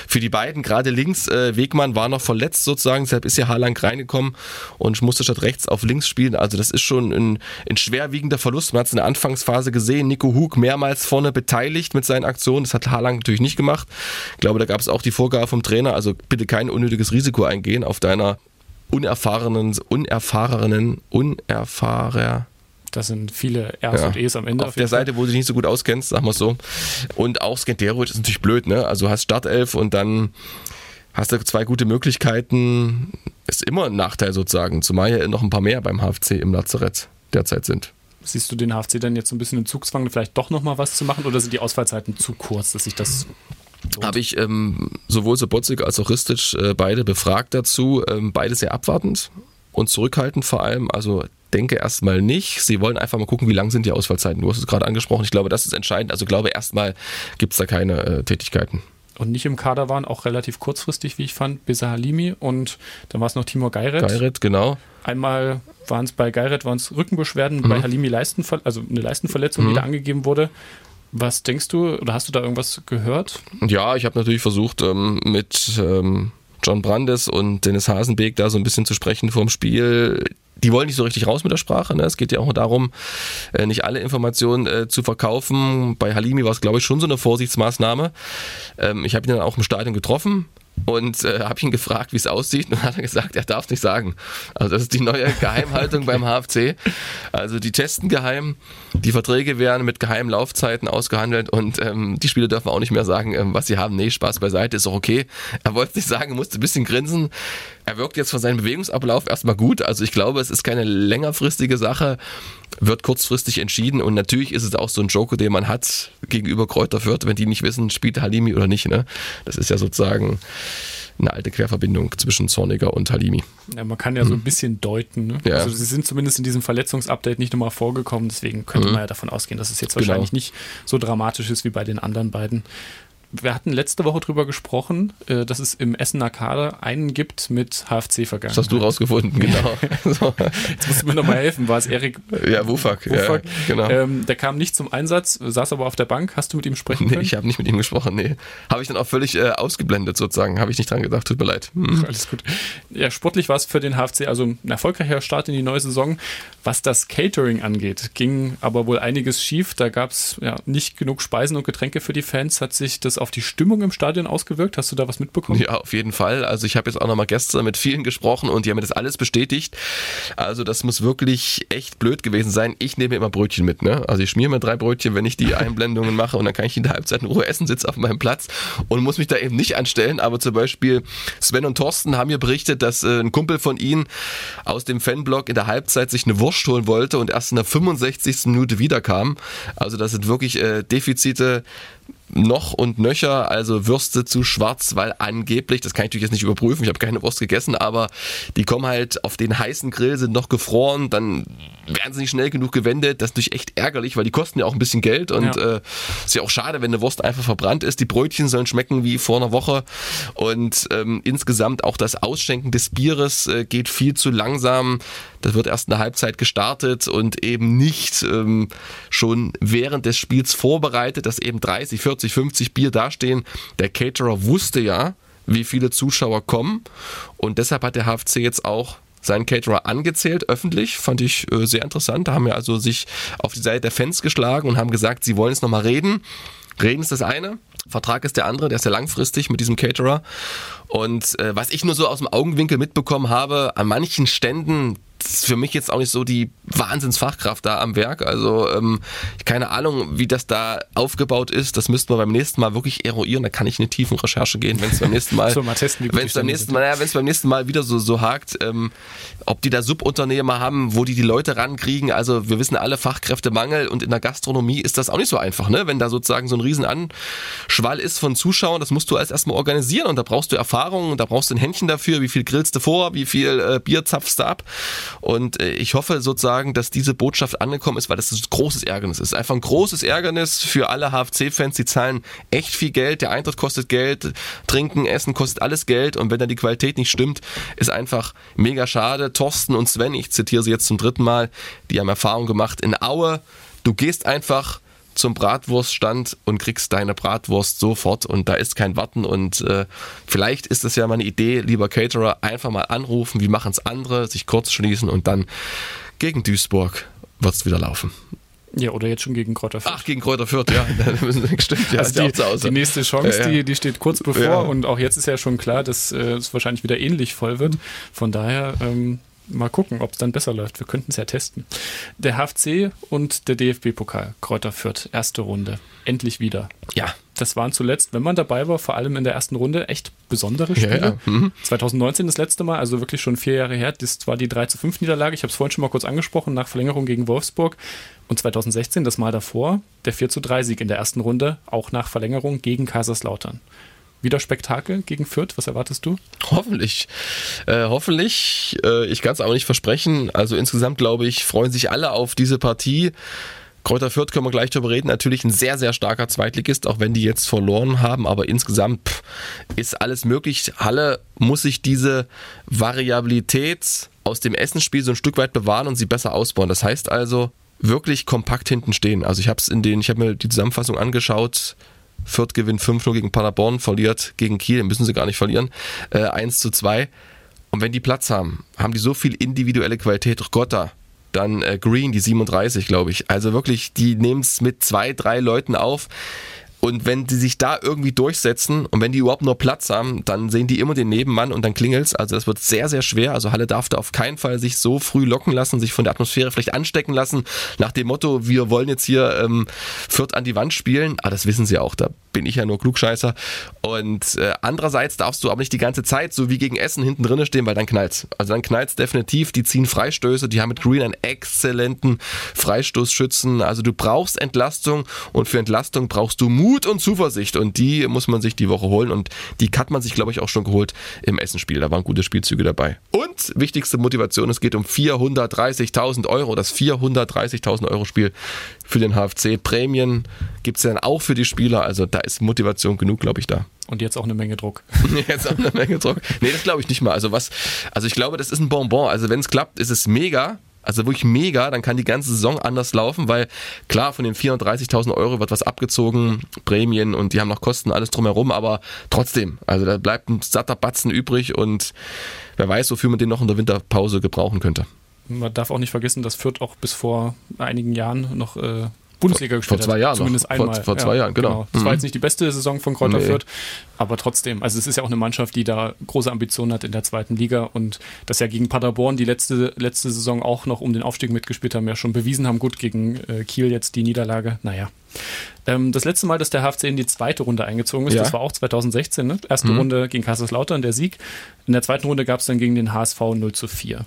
für die beiden. Gerade links, äh, Wegmann war noch verletzt sozusagen, deshalb ist ja Haaland reingekommen und musste statt rechts auf links spielen. Also das ist schon ein, ein schwerwiegender Verlust. Man hat es in der Anfangsphase gesehen, Nico Hug mehrmals vorne beteiligt mit seinen Aktionen. Das hat Haaland natürlich nicht gemacht. Ich glaube, da gab es auch die Vorgabe vom Trainer, also bitte kein unnötiges Risiko eingehen auf deiner unerfahrenen, unerfahrenen, unerfahrer. Das sind viele R's Ja. und E's am Ende. Auf der Seite, wo du dich nicht so gut auskennst, sagen wir so. Und auch Skenderovic ist natürlich blöd, ne? Also du hast Startelf und dann hast du zwei gute Möglichkeiten. Ist immer ein Nachteil sozusagen, zumal ja noch ein paar mehr beim HFC im Lazarett derzeit sind. Siehst du den HFC dann jetzt so ein bisschen im Zugzwang, vielleicht doch nochmal was zu machen oder sind die Ausfallzeiten zu kurz, dass sich das Habe ich ähm, sowohl Sobotzig als auch Ristic äh, beide befragt dazu. Ähm, beide sehr abwartend und zurückhaltend vor allem. Also denke erstmal nicht. Sie wollen einfach mal gucken, wie lang sind die Ausfallzeiten. Du hast es gerade angesprochen. Ich glaube, das ist entscheidend. Also glaube erstmal gibt es da keine äh, Tätigkeiten. und nicht im Kader waren, auch relativ kurzfristig, wie ich fand, Besa Halimi und dann war es noch Timur Geiret. Geiret, genau. Einmal waren es bei Geiret waren es Rückenbeschwerden, Mhm. bei Halimi Leistenver also eine Leistenverletzung, die da angegeben wurde. Was denkst du, oder hast du da irgendwas gehört? Ja, ich habe natürlich versucht, ähm, mit ähm, John Brandes und Dennis Hasenbeek da so ein bisschen zu sprechen vorm Spiel. Die wollen nicht so richtig raus mit der Sprache. Ne? Es geht ja auch darum, äh, nicht alle Informationen äh, zu verkaufen. Bei Halimi war es, glaube ich, schon so eine Vorsichtsmaßnahme. Ähm, ich habe ihn dann auch im Stadion getroffen und äh, habe ihn gefragt, wie es aussieht. Und hat er gesagt, er darf es nicht sagen. Also das ist die neue Geheimhaltung beim HFC. Also die testen geheim, die Verträge werden mit geheimen Laufzeiten ausgehandelt und ähm, die Spieler dürfen auch nicht mehr sagen, ähm, was sie haben. Nee, Spaß beiseite, ist auch okay. Er wollte es nicht sagen, musste ein bisschen grinsen. Er wirkt jetzt von seinem Bewegungsablauf erstmal gut. Also ich glaube, es ist keine längerfristige Sache, wird kurzfristig entschieden und natürlich ist es auch so ein Joker, den man hat gegenüber Kräuter Fürth, wenn die nicht wissen, spielt Halimi oder nicht. Ne? Das ist ja sozusagen eine alte Querverbindung zwischen Zorniger und Halimi. Ja, man kann ja so ein bisschen deuten. Ne? Mhm. Ja. Also sie sind zumindest in diesem Verletzungsupdate nicht nochmal vorgekommen, deswegen könnte man ja davon ausgehen, dass es jetzt Genau. wahrscheinlich nicht so dramatisch ist wie bei den anderen beiden. Wir hatten letzte Woche drüber gesprochen, äh, dass es im Essener Kader einen gibt mit HFC-Vergangenheit. Das hast du rausgefunden, genau. so. Jetzt musst du mir nochmal helfen. War es Erik Ja, Wufak. Ja, Buffak? genau. Ähm, der kam nicht zum Einsatz, saß aber auf der Bank. Hast du mit ihm sprechen Nee, können? ich habe nicht mit ihm gesprochen, nee. Habe ich dann auch völlig äh, ausgeblendet sozusagen. Habe ich nicht dran gedacht, tut mir leid. Hm. Alles gut. Ja, sportlich war es für den HFC also ein erfolgreicher Start in die neue Saison. Was das Catering angeht, ging aber wohl einiges schief. Da gab es ja, nicht genug Speisen und Getränke für die Fans. Hat sich das auf die Stimmung im Stadion ausgewirkt? Hast du da was mitbekommen? Ja, auf jeden Fall. Also ich habe jetzt auch nochmal gestern mit vielen gesprochen und die haben mir das alles bestätigt. Also das muss wirklich echt blöd gewesen sein. Ich nehme immer Brötchen mit, ne? Also ich schmier mir drei Brötchen, wenn ich die Einblendungen mache und dann kann ich in der Halbzeit in Ruhe essen, sitze auf meinem Platz und muss mich da eben nicht anstellen. Aber zum Beispiel Sven und Thorsten haben mir berichtet, dass äh, ein Kumpel von ihnen aus dem Fanblog in der Halbzeit sich eine Wurst holen wollte und erst in der 65. Minute wiederkam. Also das sind wirklich äh, Defizite noch und nöcher, also Würste zu schwarz, weil angeblich, das kann ich natürlich jetzt nicht überprüfen, ich habe keine Wurst gegessen, aber die kommen halt auf den heißen Grill, sind noch gefroren, dann werden sie nicht schnell genug gewendet. Das ist natürlich echt ärgerlich, weil die kosten ja auch ein bisschen Geld und Ja. äh, ist ja auch schade, wenn eine Wurst einfach verbrannt ist. Die Brötchen sollen schmecken wie vor einer Woche und ähm, insgesamt auch das Ausschenken des Bieres äh, geht viel zu langsam. Das wird erst in der Halbzeit gestartet und eben nicht ähm, schon während des Spiels vorbereitet, dass eben 30, 40, 50 Bier dastehen. Der Caterer wusste ja, wie viele Zuschauer kommen und deshalb hat der HFC jetzt auch seinen Caterer angezählt, öffentlich, fand ich äh, sehr interessant. Da haben ja also sich auf die Seite der Fans geschlagen und haben gesagt, sie wollen jetzt nochmal reden. Reden ist das eine, Vertrag ist der andere, der ist ja langfristig mit diesem Caterer. Und äh, was ich nur so aus dem Augenwinkel mitbekommen habe, an manchen Ständen für mich jetzt auch nicht so die Wahnsinnsfachkraft da am Werk. Also ähm, keine Ahnung, wie das da aufgebaut ist. Das müssten wir beim nächsten Mal wirklich eruieren. Da kann ich in eine tiefen Recherche gehen, wenn es beim nächsten Mal, so, mal testen, wenn es beim nächsten Mal, ja, wenn es beim nächsten Mal wieder so so hakt, ähm, ob die da Subunternehmer haben, wo die die Leute rankriegen. Also wir wissen alle Fachkräftemangel und in der Gastronomie ist das auch nicht so einfach, ne? Wenn da sozusagen so ein riesen Anschwall ist von Zuschauern, das musst du alles erstmal organisieren und da brauchst du Erfahrung und da brauchst du ein Händchen dafür, wie viel grillst du vor, wie viel äh, Bier zapfst du ab. Und äh, ich hoffe sozusagen, dass diese Botschaft angekommen ist, weil das ein großes Ärgernis ist. Einfach ein großes Ärgernis für alle HFC-Fans, die zahlen echt viel Geld, der Eintritt kostet Geld, Trinken, Essen kostet alles Geld und wenn dann die Qualität nicht stimmt, ist einfach mega schade. Thorsten und Sven, ich zitiere sie jetzt zum dritten Mal, die haben Erfahrung gemacht in Aue. Du gehst einfach zum Bratwurststand und kriegst deine Bratwurst sofort und da ist kein Warten und äh, vielleicht ist das ja mal eine Idee, lieber Caterer, einfach mal anrufen, wie machen es andere, sich kurz schließen und dann gegen Duisburg wird es wieder laufen. Ja, oder jetzt schon gegen Kräuter Fürth. Ach, gegen Kräuter Fürth, ja. Stimmt, ja. Also die, die, nächste Chance, ja, ja. Die, die steht kurz bevor ja. und auch jetzt ist ja schon klar, dass äh, es wahrscheinlich wieder ähnlich voll wird. Von daher ähm, mal gucken, ob es dann besser läuft. Wir könnten es ja testen. Der HFC und der DFB-Pokal, Kräuter Fürth, erste Runde. Endlich wieder. Ja. Das waren zuletzt, wenn man dabei war, vor allem in der ersten Runde, echt besondere Spiele. Ja, ja. Mhm. 2019 das letzte Mal, also wirklich schon vier Jahre her. Das war die 3 zu 5 Niederlage. Ich habe es vorhin schon mal kurz angesprochen, nach Verlängerung gegen Wolfsburg. Und 2016, das Mal davor, der 4 zu 3 Sieg in der ersten Runde, auch nach Verlängerung gegen Kaiserslautern wieder Spektakel gegen Fürth? Was erwartest du? Hoffentlich. Äh, hoffentlich. Äh, ich kann es aber nicht versprechen. Also insgesamt glaube ich, freuen sich alle auf diese Partie. Kräuter Fürth können wir gleich darüber reden. Natürlich ein sehr, sehr starker Zweitligist, auch wenn die jetzt verloren haben. Aber insgesamt pff, ist alles möglich. Halle muss sich diese Variabilität aus dem Essensspiel so ein Stück weit bewahren und sie besser ausbauen. Das heißt also, wirklich kompakt hinten stehen. Also ich habe es in den, ich habe mir die Zusammenfassung angeschaut, Fürth gewinnt 5-0 gegen Paderborn, verliert gegen Kiel, müssen sie gar nicht verlieren, äh, 1 zu 2. Und wenn die Platz haben, haben die so viel individuelle Qualität. Gotta, dann äh, Green, die 37, glaube ich. Also wirklich, die nehmen es mit zwei, drei Leuten auf. Und wenn die sich da irgendwie durchsetzen und wenn die überhaupt nur Platz haben, dann sehen die immer den Nebenmann und dann klingelt's. Also das wird sehr, sehr schwer. Also Halle darf da auf keinen Fall sich so früh locken lassen, sich von der Atmosphäre vielleicht anstecken lassen, nach dem Motto, wir wollen jetzt hier ähm, Fürth an die Wand spielen. Aber ah, das wissen sie auch, da bin ich ja nur Klugscheißer. Und äh, andererseits darfst du aber nicht die ganze Zeit so wie gegen Essen hinten drinnen stehen, weil dann knallt's. Also dann knallt's definitiv. Die ziehen Freistöße, die haben mit Green einen exzellenten Freistoßschützen. Also du brauchst Entlastung und für Entlastung brauchst du Mut Mut und Zuversicht und die muss man sich die Woche holen und die hat man sich, glaube ich, auch schon geholt im Essenspiel. Da waren gute Spielzüge dabei. Und wichtigste Motivation, es geht um 430.000 Euro, das 430.000 Euro Spiel für den HFC. Prämien gibt es dann auch für die Spieler, also da ist Motivation genug, glaube ich, da. Und jetzt auch eine Menge Druck. jetzt auch eine Menge Druck. Nee, das glaube ich nicht mal. Also was, also ich glaube, das ist ein Bonbon. Also wenn es klappt, ist es mega. Also wirklich mega, dann kann die ganze Saison anders laufen, weil klar, von den 430.000 Euro wird was abgezogen, Prämien und die haben noch Kosten, alles drumherum, aber trotzdem, also da bleibt ein satter Batzen übrig und wer weiß, wofür man den noch in der Winterpause gebrauchen könnte. Man darf auch nicht vergessen, dass Fürth auch bis vor einigen Jahren noch äh, Bundesliga gespielt vor zwei Jahren hat. Zumindest einmal. Vor, vor zwei ja, Jahren, genau. genau. Das mhm. war jetzt nicht die beste Saison von Kräuter nee. Fürth, aber trotzdem. Also es ist ja auch eine Mannschaft, die da große Ambitionen hat in der zweiten Liga und das ja gegen Paderborn die letzte, letzte Saison auch noch um den Aufstieg mitgespielt haben, ja schon bewiesen haben. Gut, gegen äh, Kiel jetzt die Niederlage. Naja. Ähm, das letzte Mal, dass der HFC in die zweite Runde eingezogen ist, ja. das war auch 2016. Ne? Erste mhm. Runde gegen Kaiserslautern, der Sieg. In der zweiten Runde gab es dann gegen den HSV 0 zu 4.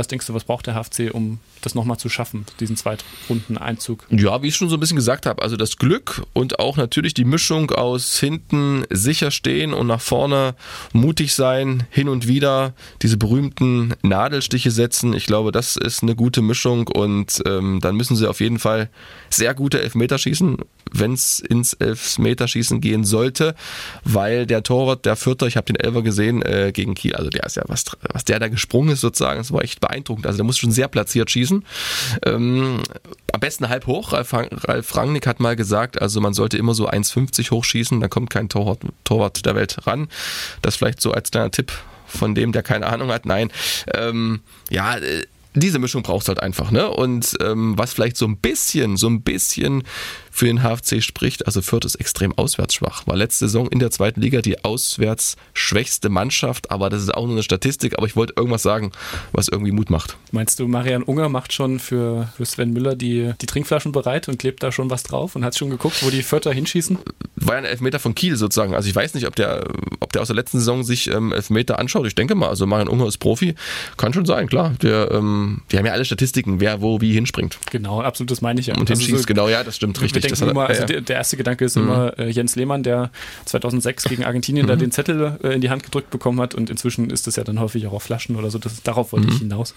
Was denkst du, was braucht der HFC, um das nochmal zu schaffen, diesen Zweitrundeneinzug? Ja, wie ich schon so ein bisschen gesagt habe, also das Glück und auch natürlich die Mischung aus hinten sicher stehen und nach vorne mutig sein, hin und wieder diese berühmten Nadelstiche setzen. Ich glaube, das ist eine gute Mischung und ähm, dann müssen sie auf jeden Fall sehr gute Elfmeter schießen, wenn es ins Elfmeterschießen gehen sollte, weil der Torwart, der Vierter, ich habe den Elfer gesehen äh, gegen Kiel, also der ist ja was, was der da gesprungen ist sozusagen, das war echt beeindruckend. Also der muss schon sehr platziert schießen. Ähm, am besten halb hoch. Ralf, Ralf Rangnick hat mal gesagt, also man sollte immer so 1,50 hochschießen, dann kommt kein Torwart, Torwart der Welt ran. Das vielleicht so als kleiner Tipp von dem, der keine Ahnung hat. Nein, ähm, ja, äh, diese Mischung brauchst du halt einfach, ne? Und ähm, was vielleicht so ein bisschen, so ein bisschen für den HFC spricht. Also Fürth ist extrem auswärtsschwach. War letzte Saison in der zweiten Liga die auswärts schwächste Mannschaft, aber das ist auch nur eine Statistik. Aber ich wollte irgendwas sagen, was irgendwie Mut macht. Meinst du, Marian Unger macht schon für, für Sven Müller die, die Trinkflaschen bereit und klebt da schon was drauf und hat schon geguckt, wo die Fürther hinschießen? War ja ein Elfmeter von Kiel sozusagen. Also ich weiß nicht, ob der, ob der aus der letzten Saison sich ähm, Elfmeter anschaut. Ich denke mal, also Marian Unger ist Profi. Kann schon sein, klar. Der, ähm, die haben ja alle Statistiken, wer wo wie hinspringt. Genau, absolut, das meine ich ja. Und also hinschießt, so, genau, ja, das stimmt richtig. Das immer, also der, der, erste Gedanke ist mhm. immer äh, Jens Lehmann, der 2006 gegen Argentinien mhm. da den Zettel äh, in die Hand gedrückt bekommen hat und inzwischen ist das ja dann häufig auch auf Flaschen oder so. Das, darauf wollte mhm. ich hinaus.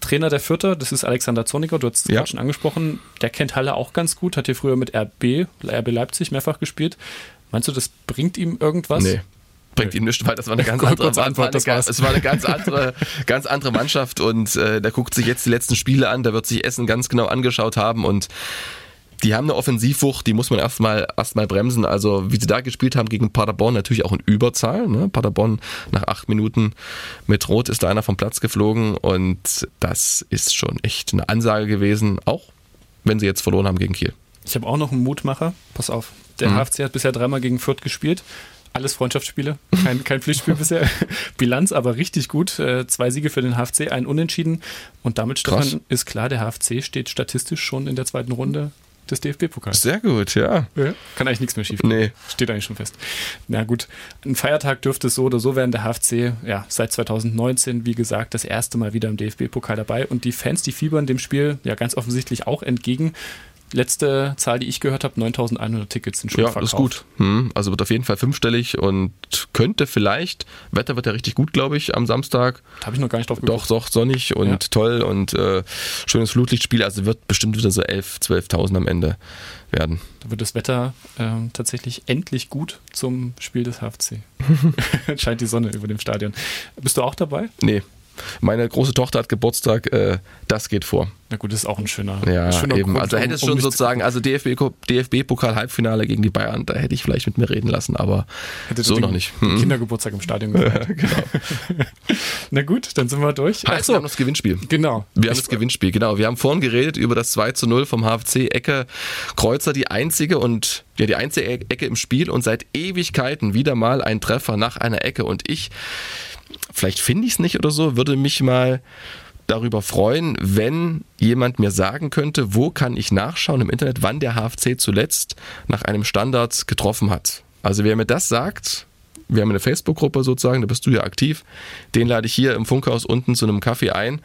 Trainer der Vierter, das ist Alexander Zorniger, du hast es ja. gerade schon angesprochen. Der kennt Halle auch ganz gut, hat hier früher mit RB, RB Leipzig mehrfach gespielt. Meinst du, das bringt ihm irgendwas? Nee bringt ihm nichts, weil das war eine ganz andere Antwort. Das war, es war eine ganz andere, ganz andere Mannschaft und äh, der guckt sich jetzt die letzten Spiele an, der wird sich Essen ganz genau angeschaut haben und die haben eine Offensivwucht, die muss man erstmal erstmal bremsen. Also wie sie da gespielt haben gegen Paderborn, natürlich auch in Überzahl. Ne? Paderborn nach acht Minuten mit Rot ist da einer vom Platz geflogen und das ist schon echt eine Ansage gewesen, auch wenn sie jetzt verloren haben gegen Kiel. Ich habe auch noch einen Mutmacher. Pass auf. Der mhm. HFC hat bisher dreimal gegen Fürth gespielt. Alles Freundschaftsspiele, kein, kein Pflichtspiel bisher. Bilanz aber richtig gut. Äh, zwei Siege für den HFC, ein Unentschieden. Und damit, Stefan, ist klar, der HFC steht statistisch schon in der zweiten Runde des DFB-Pokals. Sehr gut, ja. ja. Kann eigentlich nichts mehr schief gehen. Nee. Steht eigentlich schon fest. Na gut, ein Feiertag dürfte es so oder so werden. Der HFC, ja, seit 2019, wie gesagt, das erste Mal wieder im DFB-Pokal dabei. Und die Fans, die fiebern dem Spiel ja ganz offensichtlich auch entgegen letzte Zahl, die ich gehört habe, 9100 Tickets sind schon ja, verkauft. Ja, ist gut. Hm, also wird auf jeden Fall fünfstellig und könnte vielleicht, Wetter wird ja richtig gut, glaube ich, am Samstag. Da habe ich noch gar nicht drauf geguckt. Doch, doch, sonnig und ja. toll und äh, schönes Flutlichtspiel. Also wird bestimmt wieder so 11, 12.000 am Ende werden. Da wird das Wetter äh, tatsächlich endlich gut zum Spiel des HFC. Scheint die Sonne über dem Stadion. Bist du auch dabei? Nee, meine große Tochter hat Geburtstag, äh, das geht vor. Na gut, das ist auch ein schöner. Ja, ein schöner eben. Grund, also hätte es um, schon sozusagen, also DFB-Pokal-Halbfinale gegen die Bayern, da hätte ich vielleicht mit mir reden lassen, aber hätte so noch nicht. Mhm. Kindergeburtstag im Stadion gefeiert. genau. Na gut, dann sind wir durch. Heißt, Achso. wir haben das Gewinnspiel. Genau. Wir haben das Gewinnspiel, genau. Wir haben vorhin geredet über das 2 zu 0 vom HFC Ecke Kreuzer, die einzige und ja, die einzige Ecke im Spiel und seit Ewigkeiten wieder mal ein Treffer nach einer Ecke und ich vielleicht finde ich es nicht oder so, würde mich mal darüber freuen, wenn jemand mir sagen könnte, wo kann ich nachschauen im Internet, wann der HFC zuletzt nach einem Standard getroffen hat. Also wer mir das sagt, wir haben eine Facebook-Gruppe sozusagen, da bist du ja aktiv, den lade ich hier im Funkhaus unten zu einem Kaffee ein.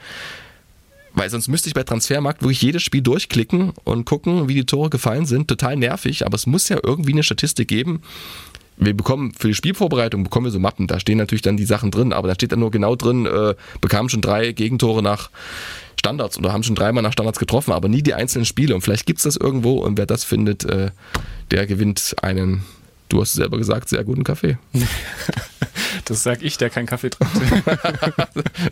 Weil sonst müsste ich bei Transfermarkt wirklich jedes Spiel durchklicken und gucken, wie die Tore gefallen sind. Total nervig, aber es muss ja irgendwie eine Statistik geben, wir bekommen für die Spielvorbereitung bekommen wir so Mappen, da stehen natürlich dann die Sachen drin, aber da steht dann nur genau drin, äh, bekamen schon drei Gegentore nach Standards oder haben schon dreimal nach Standards getroffen, aber nie die einzelnen Spiele. Und vielleicht gibt es das irgendwo und wer das findet, äh, der gewinnt einen Du hast selber gesagt, sehr guten Kaffee. das sag ich, der keinen Kaffee trinkt.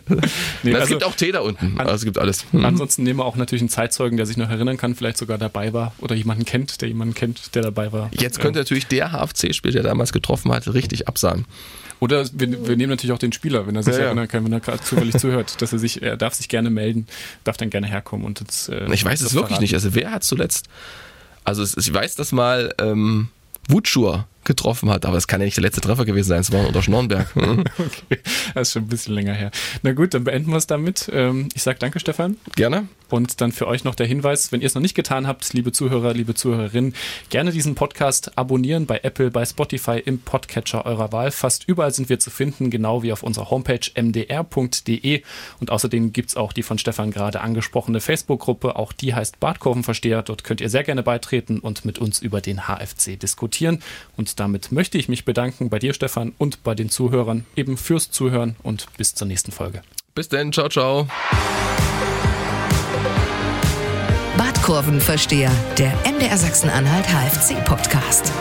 nee, Na, es also, gibt auch Tee da unten. An, also es gibt alles. Mhm. Ansonsten nehmen wir auch natürlich einen Zeitzeugen, der sich noch erinnern kann, vielleicht sogar dabei war oder jemanden kennt, der jemanden kennt, der dabei war. Jetzt könnte ähm. natürlich der HFC-Spieler, der damals getroffen hat, richtig absahen. Oder wir, wir, nehmen natürlich auch den Spieler, wenn er sich ja, erinnern kann, wenn er gerade zufällig zuhört, dass er sich, er darf sich gerne melden, darf dann gerne herkommen und jetzt. Äh, ich weiß es wirklich verraten. nicht. Also wer hat zuletzt? Also ich weiß, dass mal ähm, Wutschur getroffen hat. Aber es kann ja nicht der letzte Treffer gewesen sein, es war unter Schnornberg. okay, das ist schon ein bisschen länger her. Na gut, dann beenden wir es damit. Ähm, ich sage danke, Stefan. Gerne. Und dann für euch noch der Hinweis, wenn ihr es noch nicht getan habt, liebe Zuhörer, liebe Zuhörerinnen, gerne diesen Podcast abonnieren bei Apple, bei Spotify, im Podcatcher eurer Wahl. Fast überall sind wir zu finden, genau wie auf unserer Homepage mdr.de. Und außerdem gibt es auch die von Stefan gerade angesprochene Facebook-Gruppe. Auch die heißt Badkurvenversteher. Dort könnt ihr sehr gerne beitreten und mit uns über den HFC diskutieren. Und damit möchte ich mich bedanken bei dir, Stefan, und bei den Zuhörern eben fürs Zuhören und bis zur nächsten Folge. Bis dann, ciao, ciao. Badkurvenversteher, der MDR Sachsen-Anhalt HFC-Podcast.